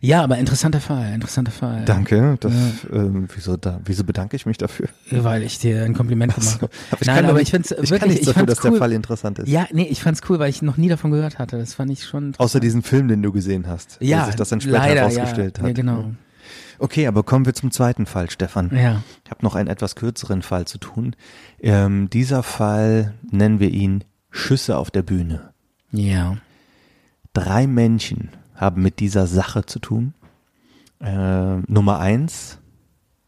Ja, aber interessanter Fall, interessanter Fall. Danke. Das, ähm, wieso, da, wieso bedanke ich mich dafür? Weil ich dir ein Kompliment gemacht habe. Ich Nein, kann aber nicht- ich find's ich wirklich, kann nichts ich dafür, fand's dass cool. der Fall interessant ist. Ja, nee, ich fand's cool, weil ich noch nie davon gehört hatte. Das fand ich schon. Außer diesen Film, den du gesehen hast, ja, sich das dann später leider, herausgestellt ja. hat. Ja, genau. Okay, aber kommen wir zum zweiten Fall, Stefan. Ja. Ich habe noch einen etwas kürzeren Fall zu tun. Ähm, dieser Fall nennen wir ihn Schüsse auf der Bühne. Ja. Drei Menschen haben mit dieser Sache zu tun. Äh, Nummer eins,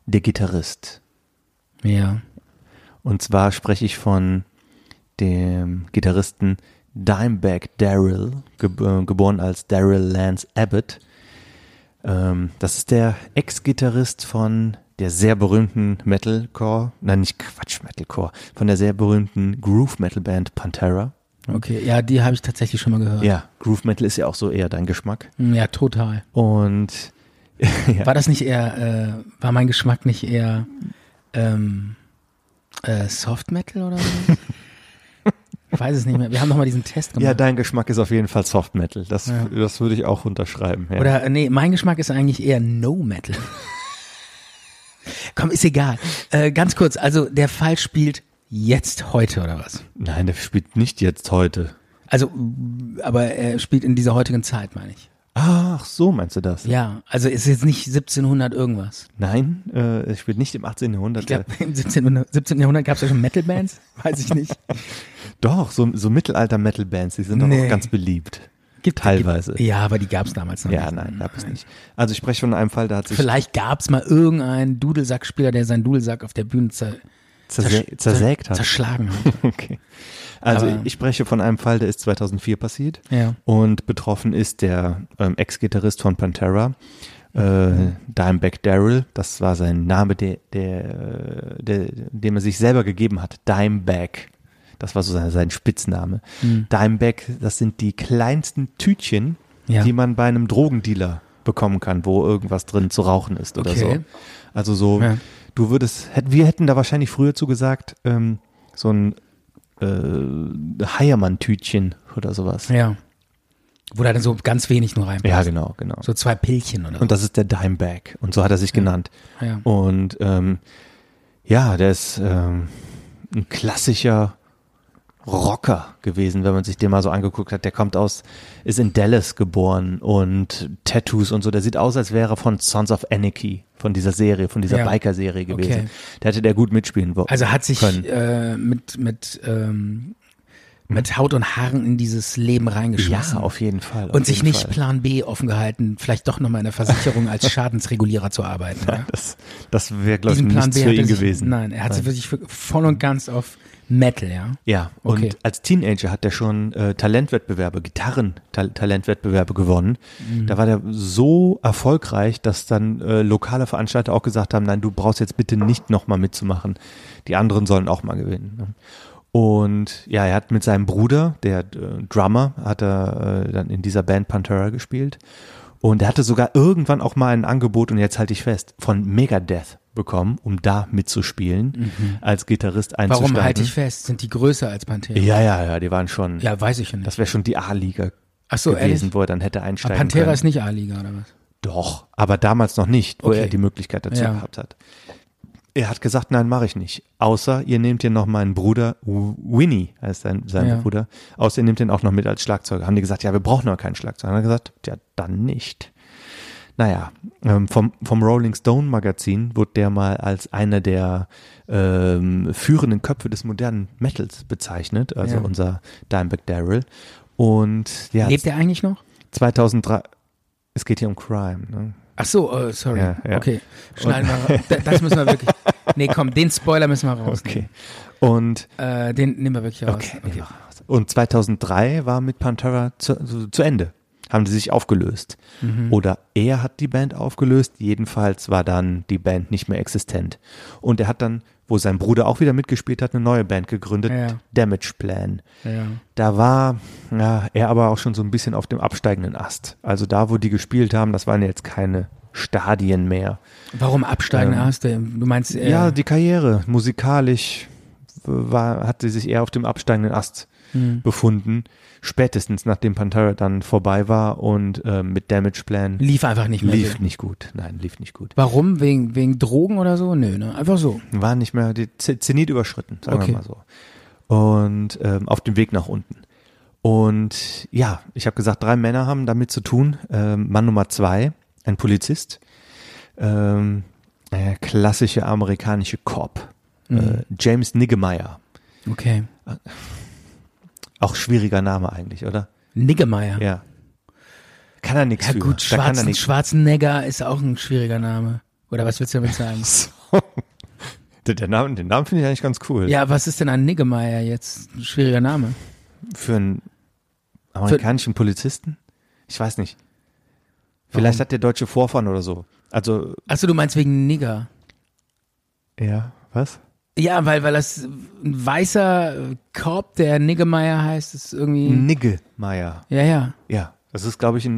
der Gitarrist. Ja. Und zwar spreche ich von dem Gitarristen Dimebag Darrell, geb äh, geboren als Darrell Lance Abbott. Ähm, das ist der Ex-Gitarrist von der sehr berühmten Metalcore, nein, nicht Quatsch, Metalcore, von der sehr berühmten Groove Metal Band Pantera. Okay. Ja, die habe ich tatsächlich schon mal gehört. Ja, Groove Metal ist ja auch so eher dein Geschmack. Ja, total. Und ja, War das nicht eher, äh, war mein Geschmack nicht eher ähm, äh, Soft Metal oder so? ich weiß es nicht mehr. Wir haben noch mal diesen Test gemacht. ja, dein Geschmack ist auf jeden Fall Soft Metal. Das, Ja. das würde ich auch unterschreiben. Ja. Oder äh, nee, mein Geschmack ist eigentlich eher No Metal. Komm, ist egal. Äh, ganz kurz, also der Fall spielt jetzt heute oder was? Nein, der spielt nicht jetzt heute. Also, aber er spielt in dieser heutigen Zeit, meine ich. Ach, so meinst du das? Ja, also ist jetzt nicht 1700 irgendwas. Nein, äh, es spielt nicht im 18. Jahrhundert. Ich glaube, im 17. 17. Jahrhundert gab es ja schon Metal-Bands, weiß ich nicht. Doch, so, so Mittelalter-Metal-Bands, die sind doch Nee. auch ganz beliebt. Gibt, Teilweise. Gibt, ja, aber die gab es damals noch Ja, nicht. nein, gab es nicht. Also ich spreche von einem Fall, da hat sich Vielleicht gab es mal irgendeinen Dudelsackspieler, der seinen Dudelsack auf der Bühne zer, zersch- zersägt hat. zerschlagen hat. Okay. Also Aber- ich spreche von einem Fall, der ist 2004 passiert. Ja. Und betroffen ist der ähm, Ex-Gitarrist von Pantera, äh, Dimebag Darrell. Das war sein Name, der, der, der, dem er sich selber gegeben hat. Dimebag. Das war so sein, sein Spitzname. Dimebag, das sind die kleinsten Tütchen, Ja. die man bei einem Drogendealer bekommen kann, wo irgendwas drin zu rauchen ist oder Okay. so. Also so, Ja. du würdest, wir hätten da wahrscheinlich früher zugesagt, ähm, so ein äh, Heiermann-Tütchen oder sowas. Ja. Wo da dann so ganz wenig nur reinpasst. Ja, genau, genau. So zwei Pillchen oder Und das ist der Dimebag. Und so hat er sich genannt. Ja. Und ähm, ja, der ist ähm, ein klassischer Rocker gewesen, wenn man sich den mal so angeguckt hat. Der kommt aus, ist in Dallas geboren und Tattoos und so. Der sieht aus, als wäre er von Sons of Anarchy, von dieser Serie, von dieser Ja. Biker-Serie gewesen. Okay. Der hätte der gut mitspielen wollen. Also hat sich äh, mit, mit, ähm, mit Haut und Haaren in dieses Leben reingeschlossen. Ja, auf jeden Fall. auf Und sich nicht Fall. Plan B offen gehalten, vielleicht doch nochmal in der Versicherung als Schadensregulierer zu arbeiten. Ja? Das, das wäre, glaube ich, nichts B für ihn sich, gewesen. Nein, er hat sich wirklich voll und ganz auf Metal, ja. Ja, und Okay. als Teenager hat er schon äh, Talentwettbewerbe, Gitarren-Talentwettbewerbe gewonnen. Mhm. Da war der so erfolgreich, dass dann äh, lokale Veranstalter auch gesagt haben, nein, du brauchst jetzt bitte nicht nochmal mitzumachen. Die anderen sollen auch mal gewinnen. Ne? Und ja, er hat mit seinem Bruder, der äh, Drummer, hat er äh, dann in dieser Band Pantera gespielt. Und er hatte sogar irgendwann auch mal ein Angebot, und jetzt halte ich fest, von Megadeth bekommen, um da mitzuspielen, als Gitarrist einzusteigen. Mhm. Warum halte ich fest? Sind die größer als Pantera? Ja, ja, ja, die waren schon, Ja, weiß ich ja nicht. das wäre schon die A-Liga so, gewesen, ehrlich? wo er dann hätte Aber einsteigen Pantera können. ist nicht A-Liga oder was? Doch, aber damals noch nicht, wo Okay. er die Möglichkeit dazu Ja. gehabt hat. Er hat gesagt, nein, mache ich nicht. Außer ihr nehmt hier noch meinen Bruder, Winnie heißt sein, sein Ja. Bruder. Außer ihr nehmt den auch noch mit als Schlagzeuger. Haben die gesagt, ja, wir brauchen noch keinen Schlagzeuger. Er gesagt, ja, dann nicht. Naja, ähm, vom, vom Rolling Stone Magazin wurde der mal als einer der ähm, führenden Köpfe des modernen Metals bezeichnet, also Ja. unser Dimebag Darrell. Und ja, Lebt er eigentlich noch? 2003, es geht hier um Crime, ne? Ach so, oh, sorry. Ja, ja. Okay, schneiden wir raus. Da- Das müssen wir wirklich. Nee, komm, den Spoiler müssen wir rausnehmen. Okay. Und, Äh, den nehmen wir wirklich raus. okay, nehmen wir raus. und 2003 war mit Pantera zu, zu, zu Ende. Haben sie sich aufgelöst. Mhm. Oder er hat die Band aufgelöst. Jedenfalls war dann die Band nicht mehr existent. Und er hat dann, wo sein Bruder auch wieder mitgespielt hat, eine neue Band gegründet. Ja. Damage Plan. Ja. Da war ja, er aber auch schon so ein bisschen auf dem absteigenden Ast. Also da, wo die gespielt haben, das waren jetzt keine Stadien mehr. Warum absteigen Ähm, hast du? Du meinst, äh, Ja, die Karriere musikalisch war, hat sie sich eher auf dem absteigenden Ast Hm. befunden. Spätestens nachdem Pantera dann vorbei war und ähm, mit Damage Plan lief einfach nicht mehr. lief so. nicht gut. Nein, lief nicht gut. Warum? Wegen, wegen Drogen oder so? Nö, ne? Einfach so. War nicht mehr die Zenit überschritten, sagen Okay. wir mal so. Und ähm, auf dem Weg nach unten. Und ja, ich habe gesagt, drei Männer haben damit zu tun. Ähm, Mann Nummer zwei, ein Polizist, ähm, äh, klassische amerikanische Cop, Mhm. äh, James Niggemeier. Okay. Auch schwieriger Name eigentlich, oder? Niggemeier. Ja. Kann er nichts Ja für. gut, kann er Schwarzen. Schwarzenegger ist auch ein schwieriger Name. Oder was willst du damit sagen? Der, der Name, den Namen finde ich eigentlich ganz cool. ja, was ist denn ein Niggemeier jetzt? Ein schwieriger Name. Für einen amerikanischen Polizisten? Ich weiß nicht. Vielleicht Warum? hat der deutsche Vorfahren oder so. Also, Achso, du meinst wegen Nigger. ja, was? Ja, weil, weil das ein weißer Korb, der Niggemeier heißt, ist irgendwie. Niggemeier. Ja, ja. Ja. Das ist, glaube ich, ein,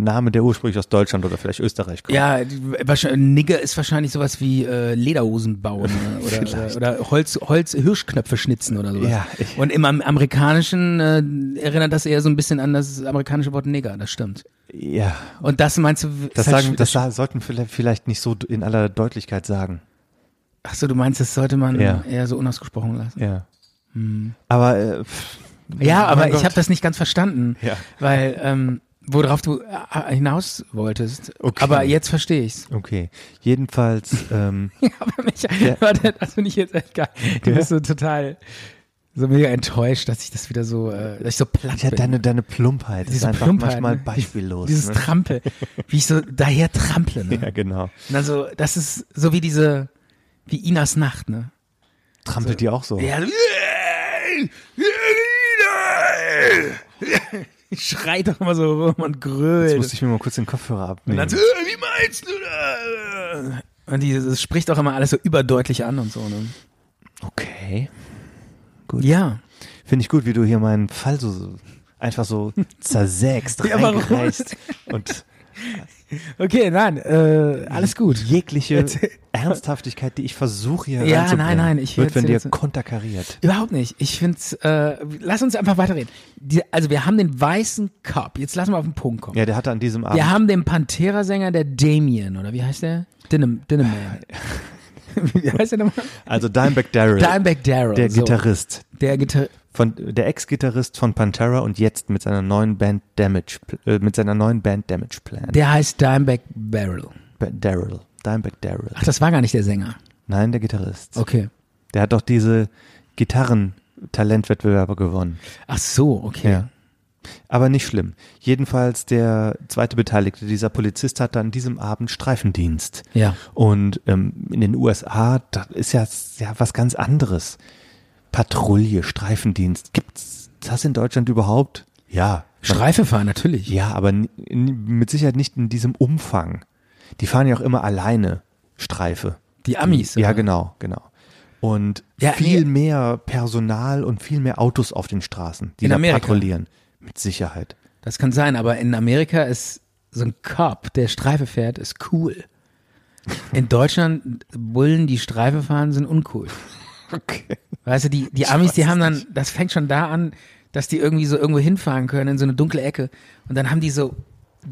ein Name, der ursprünglich aus Deutschland oder vielleicht Österreich kommt. Ja, wahrscheinlich, Nigger ist wahrscheinlich sowas wie äh, Lederhosen bauen oder, oder, oder Holz, Holz Hirschknöpfe schnitzen oder sowas. Ja, Und im Am- Amerikanischen äh, erinnert das eher so ein bisschen an das amerikanische Wort Nigger, das stimmt. Ja. Und das meinst du? Das, halt sagen, sch- das sa- sollten vielleicht, vielleicht nicht so in aller Deutlichkeit sagen. Ach so, du meinst, das sollte man Ja. eher so unausgesprochen lassen. Ja. Aber, äh, pff, Ja, aber mein ich Gott. habe das nicht ganz verstanden, Ja. weil ähm, worauf du äh, hinaus wolltest. Okay. Aber jetzt verstehe ich's. Okay. Jedenfalls, ähm, Ja, aber mich, warte, das finde ich jetzt echt geil. Du Ja. bist so total so mega enttäuscht, dass ich das wieder so, äh, dass ich so platt ja, bin. deine, deine Plumpheit ist Diese einfach Plumpheit, manchmal ne? beispiellos. Dieses ne? Trampel, wie ich so daher trample. Ne? Ja, genau. Und dann so, das ist so wie diese, wie Inas Nacht, ne? Trampelt die auch so? Ja, schreit doch immer so rum und Jetzt grölt. musste ich mir mal kurz den Kopfhörer Und abnehmen. dann so, äh, wie meinst du das? Und die, das spricht auch immer alles so überdeutlich an und so, ne? Okay. Gut. Ja. Finde ich gut, wie du hier meinen Fall so, einfach so zersägst, Ja, warum? reingereichst und Okay, nein, äh, alles gut. jegliche Ernsthaftigkeit, die ich versuche hier Ja, reinzubringen, nein, nein, ich wird von dir konterkariert. Überhaupt nicht. Ich finde, äh, lass uns einfach weiterreden. Die, also wir haben den weißen Cup. Jetzt lass mal auf den Punkt kommen. Ja, der hatte an diesem Abend Wir haben den Pantera-Sänger, der Damien, oder wie heißt der? Dinnem, wie heißt der nochmal? also Dimebag Darrell, Dimebag Darrell. der so. Gitarrist Der Gitarrist. Von der Ex-Gitarrist von Pantera und jetzt mit seiner neuen Band Damage äh, mit seiner neuen Band Damage Plan. Der heißt Dimebag Barrel. Ba- Darrell, Dimebag Darrell. Ach, das war gar nicht der Sänger. Nein, der Gitarrist. Okay. Der hat doch diese Gitarren-Talentwettbewerbe gewonnen. Ach so, okay. Ja. Aber nicht schlimm. Jedenfalls der zweite Beteiligte, dieser Polizist, hatte an diesem Abend Streifendienst. Ja. Und ähm, in den USA, da ist ja, ja was ganz anderes. Patrouille, Streifendienst. Gibt's das in Deutschland überhaupt? Ja. Streife fahren, natürlich. Ja, aber mit Sicherheit nicht in diesem Umfang. Die fahren ja auch immer alleine Streife. Die Amis. Ja, oder? genau, genau. Und Ja, viel nee. mehr Personal und viel mehr Autos auf den Straßen, die In da Amerika. patrouillieren. Mit Sicherheit. Das kann sein, aber in Amerika ist so ein Cop, der Streife fährt, ist cool. In Deutschland, Bullen, die Streife fahren, sind uncool. Okay. Weißt du, die, die Amis, die haben dann, das fängt schon da an, dass die irgendwie so irgendwo hinfahren können in so eine dunkle Ecke und dann haben die so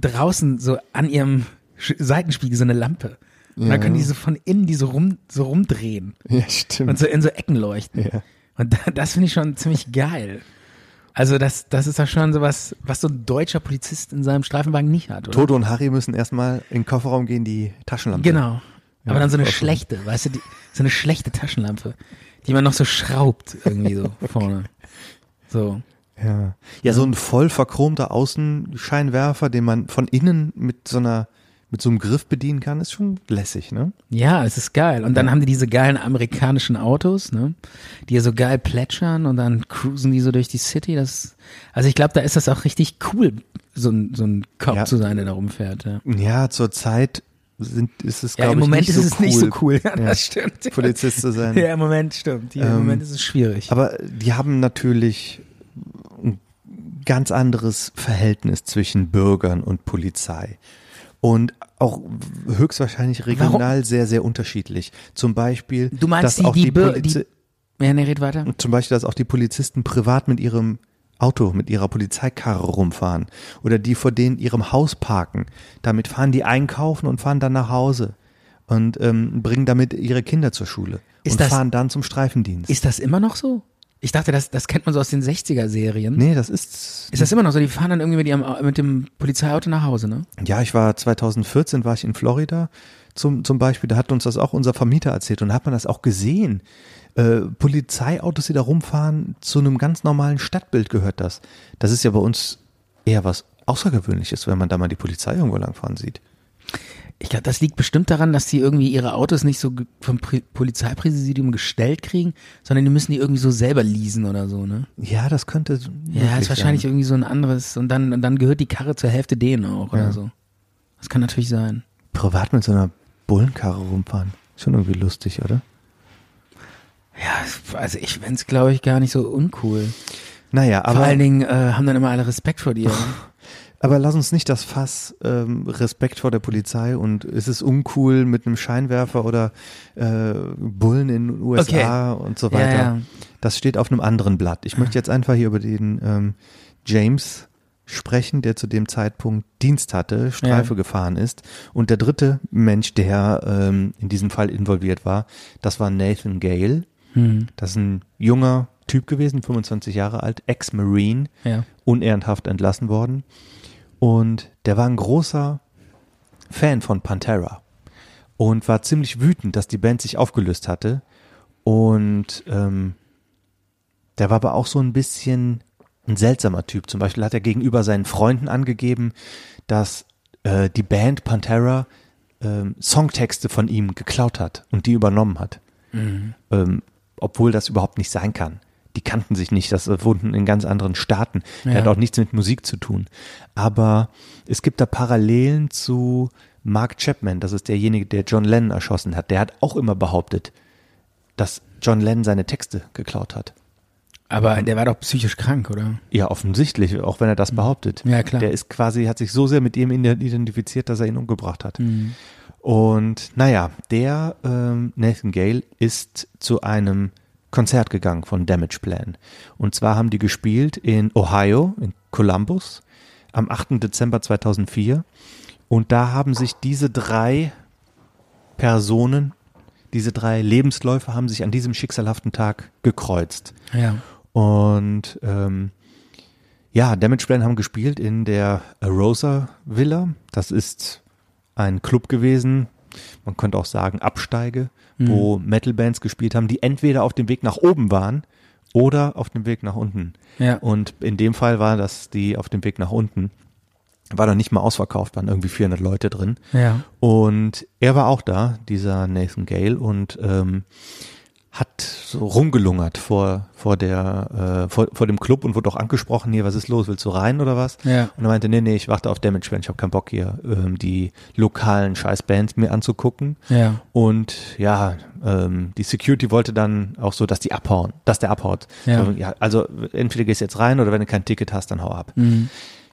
draußen so an ihrem Seitenspiegel so eine Lampe. Und dann können die so von innen die so rum so rumdrehen Ja, stimmt. und so in so Ecken leuchten. Ja. Und da, das finde ich schon ziemlich geil. Also das, das ist doch schon sowas, was so ein deutscher Polizist in seinem Streifenwagen nicht hat, oder? Toto und Harry müssen erstmal in den Kofferraum gehen, die Taschenlampe. Genau. Aber Ja, dann so eine schlechte, weißt du, die, so eine schlechte Taschenlampe, die man noch so schraubt irgendwie so vorne. So. Ja. ja, so ein voll verchromter Außenscheinwerfer, den man von innen mit so einer mit so einem Griff bedienen kann, ist schon lässig, ne? Ja, es ist geil. Und dann haben die diese geilen amerikanischen Autos, ne? Die ja so geil plätschern und dann cruisen die so durch die City. Das, also ich glaube, da ist das auch richtig cool, so ein, so ein Cop Ja. zu sein, der da rumfährt. Ja. Ja, zur Zeit sind, ist es, Ja, glaube im ich, Moment nicht ist so es cool, nicht so cool. Ja, das stimmt. Polizist zu sein. Ja, im Moment stimmt. Ja, Im Ähm, Moment ist es schwierig. Aber die haben natürlich ein ganz anderes Verhältnis zwischen Bürgern und Polizei. Und auch höchstwahrscheinlich regional sehr, sehr unterschiedlich. Zum Beispiel, Du meinst dass die- auch die die, Polizi ja, ne, red weiter. zum Beispiel, dass auch die Polizisten privat mit ihrem Auto, mit ihrer Polizeikarre rumfahren. Oder die vor denen ihrem Haus parken. Damit fahren die einkaufen und fahren dann nach Hause. Und ähm, bringen damit ihre Kinder zur Schule. Ist und das- fahren dann zum Streifendienst. Ist das immer noch so? Ich dachte, das, das kennt man so aus den 60er-Serien. nee, das ist Ist das immer noch so? Die fahren dann irgendwie mit, ihrem, mit dem Polizeiauto nach Hause, ne? Ja, ich war 2014 war ich in Florida zum, zum Beispiel, da hat uns das auch unser Vermieter erzählt und da hat man das auch gesehen. Äh, Polizeiautos, die da rumfahren, zu einem ganz normalen Stadtbild gehört das. Das ist ja bei uns eher was Außergewöhnliches, wenn man da mal die Polizei irgendwo langfahren sieht. Ich glaube, das liegt bestimmt daran, dass die irgendwie ihre Autos nicht so vom Polizeipräsidium gestellt kriegen, sondern die müssen die irgendwie so selber leasen oder so, ne? Ja, das könnte. Ja, ist wahrscheinlich sein. irgendwie so ein anderes und dann, und dann gehört die Karre zur Hälfte denen auch oder Ja. so. Das kann natürlich sein. privat mit so einer Bullenkarre rumfahren. Schon irgendwie lustig, oder? Ja, also ich fänd's, glaube ich, gar nicht so uncool. Naja, Vor aber, allen Dingen äh, haben dann immer alle Respekt vor dir. aber lass uns nicht das Fass ähm, Respekt vor der Polizei und ist es uncool mit einem Scheinwerfer oder äh, Bullen in den USA und so weiter. Ja, ja. Das steht auf einem anderen Blatt. Ich möchte jetzt einfach hier über den ähm, James sprechen, der zu dem Zeitpunkt Dienst hatte, Streife Ja. gefahren ist. Und der dritte Mensch, der ähm, in diesem Fall involviert war, das war Nathan Gale. Hm. Das ist ein junger Typ gewesen, 25 Jahre alt, Ex-Marine, Ja. unehrenhaft entlassen worden. Und der war ein großer Fan von Pantera und war ziemlich wütend, dass die Band sich aufgelöst hatte. Und ähm, der war aber auch so ein bisschen ein seltsamer Typ. Zum Beispiel hat er gegenüber seinen Freunden angegeben, dass äh, die Band Pantera ähm, Songtexte von ihm geklaut hat und die übernommen hat. Ähm, obwohl das überhaupt nicht sein kann. Die kannten sich nicht, das wohnten in ganz anderen Staaten. Der Ja. hat auch nichts mit Musik zu tun. Aber es gibt da Parallelen zu Mark Chapman, das ist derjenige, der John Lennon erschossen hat. Der hat auch immer behauptet, dass John Lennon seine Texte geklaut hat. Aber der war doch psychisch krank, oder? Ja, offensichtlich, auch wenn er das behauptet. Ja, klar. Der ist quasi, hat sich so sehr mit ihm identifiziert, dass er ihn umgebracht hat. Und naja, der ähm, Nathan Gale ist zu einem Konzert gegangen von Damage Plan. Und zwar haben die gespielt in Ohio, in Columbus, am 8. Dezember 2004. Und da haben sich diese drei Personen, diese drei Lebensläufe haben sich an diesem schicksalhaften Tag gekreuzt. Ja. Und ähm, ja, Damage Plan haben gespielt in der Rosa Villa. Das ist ein Club gewesen, man könnte auch sagen Absteige, wo Metal-Bands gespielt haben, die entweder auf dem Weg nach oben waren oder auf dem Weg nach unten. Ja. Und in dem Fall war das die auf dem Weg nach unten. War dann nicht mal ausverkauft, waren irgendwie 400 Leute drin. Ja. Und er war auch da, dieser Nathan Gale, und ähm, hat so rumgelungert vor, vor, der, äh, vor, vor dem Club und wurde auch angesprochen, hier, was ist los, willst du rein oder was? Ja. Und er meinte, nee, nee, ich warte auf Damage Band, ich habe keinen Bock hier, ähm, die lokalen Scheißbands mir anzugucken. Ja. Und ja, ähm, die Security wollte dann auch so, dass die abhauen, dass der abhaut. Ja. So, ja, also entweder gehst du jetzt rein oder wenn du kein Ticket hast, dann hau ab. Mhm.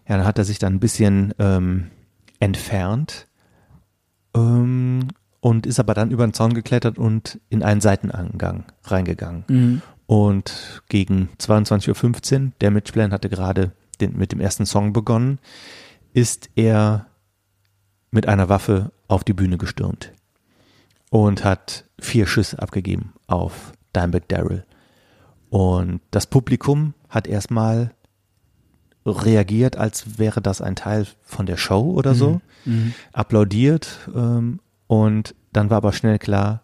Ja, dann hat er sich dann ein bisschen ähm, entfernt ähm, und ist aber dann über den Zaun geklettert und in einen Seiteneingang reingegangen. Mhm. Und gegen 22.15 Uhr, der Mitchplan hatte gerade den, mit dem ersten Song begonnen, ist er mit einer Waffe auf die Bühne gestürmt und hat vier Schüsse abgegeben auf Dimebag Daryl. Und das Publikum hat erstmal reagiert, als wäre das ein Teil von der Show oder so, applaudiert ähm, und dann war aber schnell klar,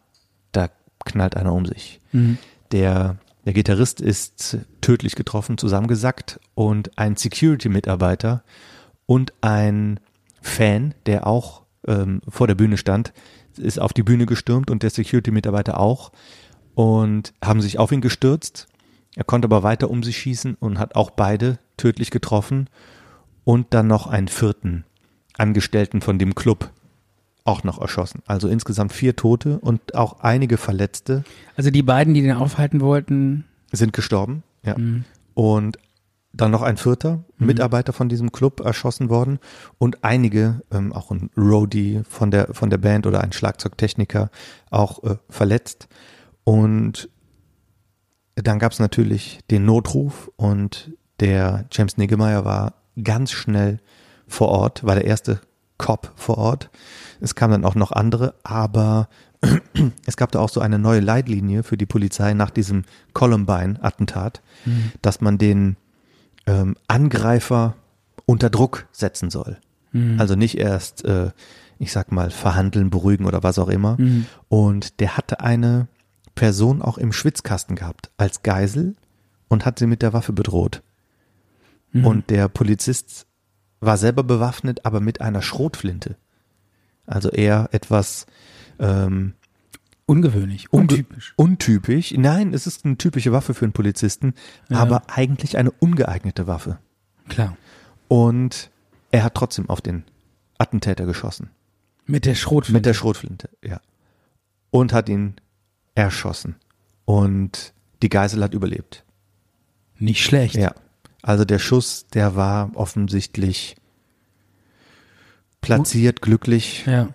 da knallt einer um sich. Der, der Gitarrist ist tödlich getroffen, zusammengesackt und ein Security-Mitarbeiter und ein Fan, der auch ähm, vor der Bühne stand, ist auf die Bühne gestürmt und der Security-Mitarbeiter auch und haben sich auf ihn gestürzt. Er konnte aber weiter um sich schießen und hat auch beide tödlich getroffen und dann noch einen vierten Angestellten von dem Club auch noch erschossen. Also insgesamt vier Tote und auch einige Verletzte Also die beiden, die den aufhalten wollten, sind gestorben. Ja. Und dann noch ein vierter Mitarbeiter von diesem Club erschossen worden und einige, ähm, auch ein Roadie von der, von der Band oder ein Schlagzeugtechniker auch äh, verletzt. Und dann gab es natürlich den Notruf und der James Niggemeier war ganz schnell vor Ort, war der erste Cop vor Ort. Es kamen dann auch noch andere, aber es gab da auch so eine neue Leitlinie für die Polizei nach diesem Columbine-Attentat, dass man den ähm, Angreifer unter Druck setzen soll. Also nicht erst, äh, ich sag mal, verhandeln, beruhigen oder was auch immer. Und der hatte eine Person auch im Schwitzkasten gehabt als Geisel und hat sie mit der Waffe bedroht. Und der Polizist war selber bewaffnet, aber mit einer Schrotflinte. Also eher etwas ähm, ungewöhnlich, unge- untypisch. Untypisch. Nein, es ist eine typische Waffe für einen Polizisten, aber eigentlich eine ungeeignete Waffe. Klar. Und er hat trotzdem auf den Attentäter geschossen. Mit der Schrotflinte. Mit der Schrotflinte, ja. Und hat ihn erschossen. Und die Geisel hat überlebt. Nicht schlecht. Ja. Also der Schuss, der war offensichtlich platziert, glücklich. Ja.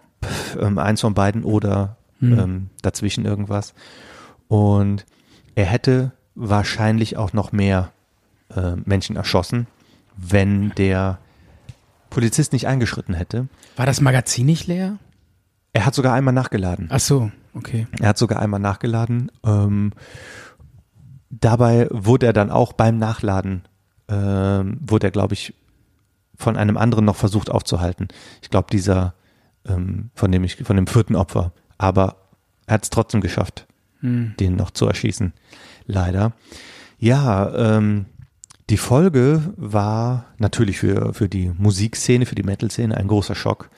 ähm, eins von beiden oder ähm, dazwischen irgendwas. Und er hätte wahrscheinlich auch noch mehr äh, Menschen erschossen, wenn der Polizist nicht eingeschritten hätte. War das Magazin nicht leer? Er hat sogar einmal nachgeladen. Ach so, okay. Er hat sogar einmal nachgeladen. Ähm, dabei wurde er dann auch beim Nachladen, ähm, wurde er, glaube ich, von einem anderen noch versucht aufzuhalten. Ich glaube, dieser, ähm, von dem ich, von dem vierten Opfer. Aber er hat es trotzdem geschafft, den noch zu erschießen. Leider. Ja, ähm, die Folge war natürlich für, für die Musikszene, für die Metal-Szene ein großer Schock.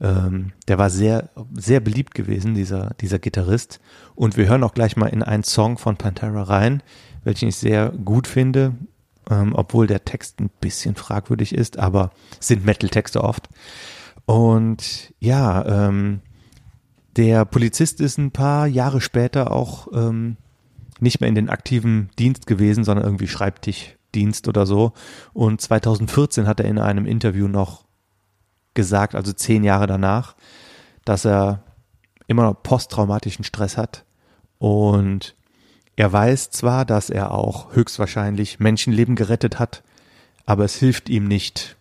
Ähm, der war sehr, sehr beliebt gewesen, dieser, dieser Gitarrist. Und wir hören auch gleich mal in einen Song von Pantera rein, welchen ich sehr gut finde, ähm, obwohl der Text ein bisschen fragwürdig ist, aber sind Metal-Texte oft. Und ja, ähm, der Polizist ist ein paar Jahre später auch ähm, nicht mehr in den aktiven Dienst gewesen, sondern irgendwie Schreibtischdienst oder so. Und 2014 hat er in einem Interview noch gesagt, also zehn Jahre danach, dass er immer noch posttraumatischen Stress hat und er weiß zwar, dass er auch höchstwahrscheinlich Menschenleben gerettet hat, aber es hilft ihm nicht.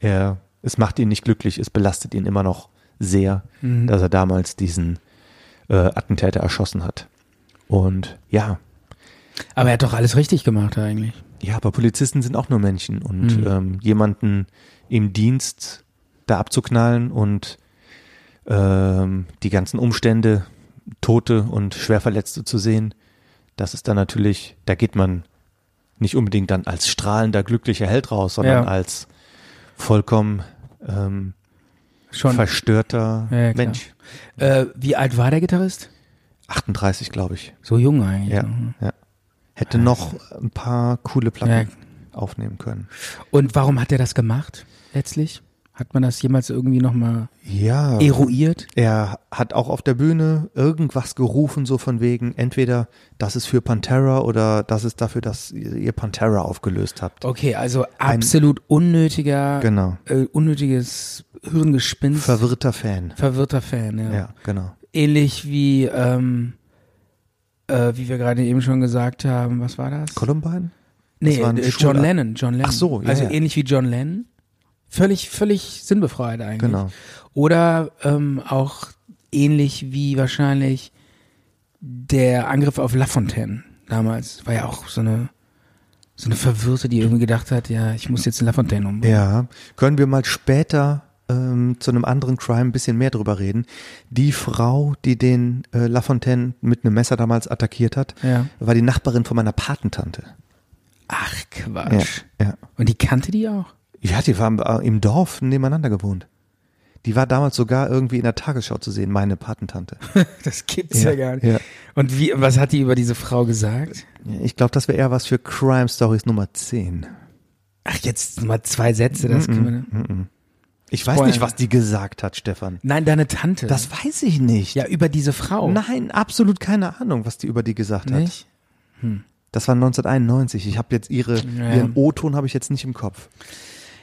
Er, es macht ihn nicht glücklich, es belastet ihn immer noch sehr, dass er damals diesen äh, Attentäter erschossen hat. Und ja, Aber er hat doch alles richtig gemacht eigentlich. ja, aber Polizisten sind auch nur Menschen und ähm, jemanden im Dienst da abzuknallen und ähm, die ganzen Umstände, Tote und Schwerverletzte zu sehen, das ist dann natürlich, da geht man nicht unbedingt dann als strahlender, glücklicher Held raus, sondern Ja. als vollkommen ähm, Schon. verstörter Ja. Mensch. Äh, wie alt war der Gitarrist? 38, glaube ich. So jung eigentlich. Ja, ne? ja. Hätte noch ein paar coole Platten aufnehmen können. Und warum hat er das gemacht letztlich? Hat man das jemals irgendwie nochmal Ja. eruiert? Er hat auch auf der Bühne irgendwas gerufen, so von wegen, entweder das ist für Pantera oder das ist dafür, dass ihr Pantera aufgelöst habt. Okay, also absolut unnötiger, Genau. äh, unnötiges Hirngespinst. Verwirrter Fan. verwirrter Fan, ja. Ja, genau. Ähnlich wie, ähm, äh, wie wir gerade eben schon gesagt haben, was war das? Columbine? Nee, ein äh, John Lennon, John Lennon. Ach so, ja, Also ja. ähnlich wie John Lennon. Völlig, völlig sinnbefreit eigentlich. Genau. Oder ähm, auch ähnlich wie wahrscheinlich der Angriff auf Lafontaine damals. War ja auch so eine, so eine Verwirrte, die irgendwie gedacht hat, ja, ich muss jetzt Lafontaine umbringen. Ja, können wir mal später ähm, zu einem anderen Crime ein bisschen mehr drüber reden. Die Frau, die den äh, Lafontaine mit einem Messer damals attackiert hat, Ja. war die Nachbarin von meiner Patentante. Ach, Quatsch. ja. Und die kannte die auch? Ja, die haben äh, im Dorf nebeneinander gewohnt. Die war damals sogar irgendwie in der Tagesschau zu sehen, meine Patentante. Das gibt's ja, Ja, gar nicht. ja. Und wie, was hat die über diese Frau gesagt? Ich glaube, das wäre eher was für Crime Stories Nummer 10. Ach, jetzt mal zwei Sätze, das können wir. Ich weiß Spoiler. nicht, was die gesagt hat, Stefan. Nein, deine Tante. Das weiß ich nicht. ja, über diese Frau. Nein, absolut keine Ahnung, was die über die gesagt hat. Nicht? Das war 1991. Ich habe jetzt ihre Ja. ihren O-Ton habe ich jetzt nicht im Kopf.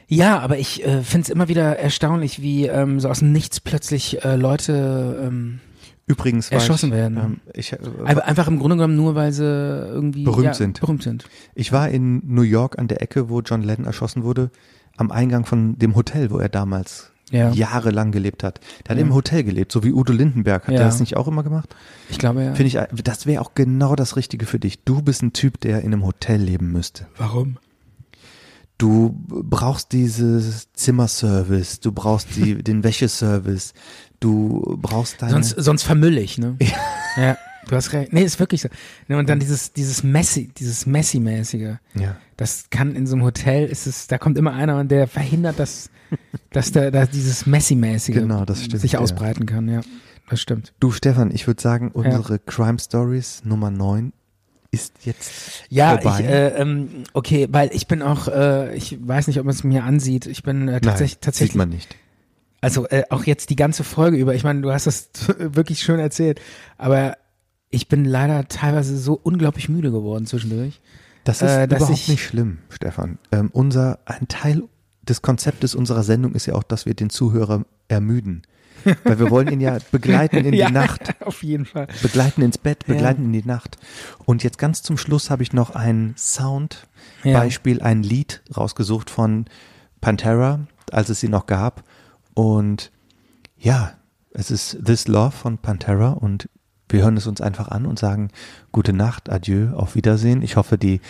Ja, aber ich äh, finde es immer wieder erstaunlich, wie ähm, so aus dem Nichts plötzlich äh, Leute ähm, Übrigens Erschossen ich, werden. Ähm, ich, äh, einfach, im Grunde genommen nur, weil sie irgendwie Berühmt ja, sind. Berühmt sind. ich war in New York an der Ecke, wo John Lennon erschossen wurde, am Eingang von dem Hotel, wo er damals Ja. jahrelang gelebt hat. Der hat Ja. im Hotel gelebt, so wie Udo Lindenberg. Hat Ja. er das nicht auch immer gemacht? Ich glaube ja. Finde ich, das wäre auch genau das Richtige für dich. Du bist ein Typ, der in einem Hotel leben müsste. Warum? Du brauchst dieses Zimmerservice, du brauchst die, den Wäscheservice, du brauchst deine. Sonst, sonst vermüll ich, ne? Ja. Du hast recht. Nee, ist wirklich so. Ne, Und dann dieses, dieses Messi, dieses Messi-mäßige. ja. Das kann in so einem Hotel, ist es, da kommt immer einer und der verhindert, dass, dass da, dass dieses Messi-mäßige Genau, sich ja. ausbreiten kann, ja. Das stimmt. Du Stefan, ich würde sagen, unsere Crime Stories Nummer 9 ist jetzt Ja, vorbei. ich, äh, ähm, okay, weil ich bin auch, äh, ich weiß nicht, ob man es mir ansieht. Ich bin äh, tatsächlich, Nein, tatsächlich, sieht man nicht. also äh, auch jetzt die ganze Folge über. Ich meine, du hast das wirklich schön erzählt, aber ich bin leider teilweise so unglaublich müde geworden zwischendurch. Das ist äh, überhaupt ich- nicht schlimm, Stefan. Ähm, unser, ein Teil des Konzeptes unserer Sendung ist ja auch, dass wir den Zuhörer ermüden. Weil wir wollen ihn ja begleiten in ja, die Nacht. auf jeden Fall. Begleiten ins Bett, Ja. begleiten in die Nacht. Und jetzt ganz zum Schluss habe ich noch ein Sound-Beispiel, ein Lied rausgesucht von Pantera, als es sie noch gab. Und ja, es ist This Love von Pantera und wir hören es uns einfach an und sagen gute Nacht, adieu, auf Wiedersehen. Ich hoffe, die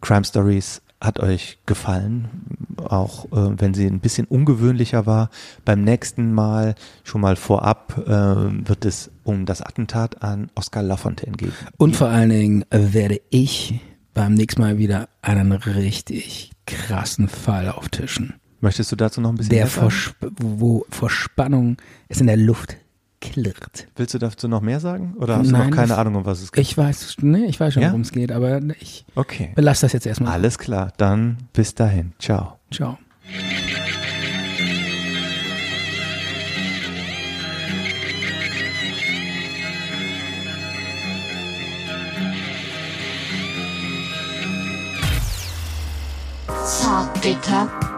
Crime Stories hat euch gefallen, auch äh, wenn sie ein bisschen ungewöhnlicher war. Beim nächsten Mal, schon mal vorab, äh, wird es um das Attentat an Oscar Lafontaine gehen. Und vor allen Dingen äh, werde ich beim nächsten Mal wieder einen richtig krassen Fall auftischen. Möchtest du dazu noch ein bisschen Der mehr vor, wo vor Spannung es in der Luft klirrt. Willst du dazu noch mehr sagen? Oder hast du Nein, noch keine Ahnung, um was es geht? Ich weiß, ne, ich weiß schon, Ja? worum es geht, aber ich Okay. belasse das jetzt erstmal. Alles klar, dann bis dahin. Ciao. Ciao. Zartbitter.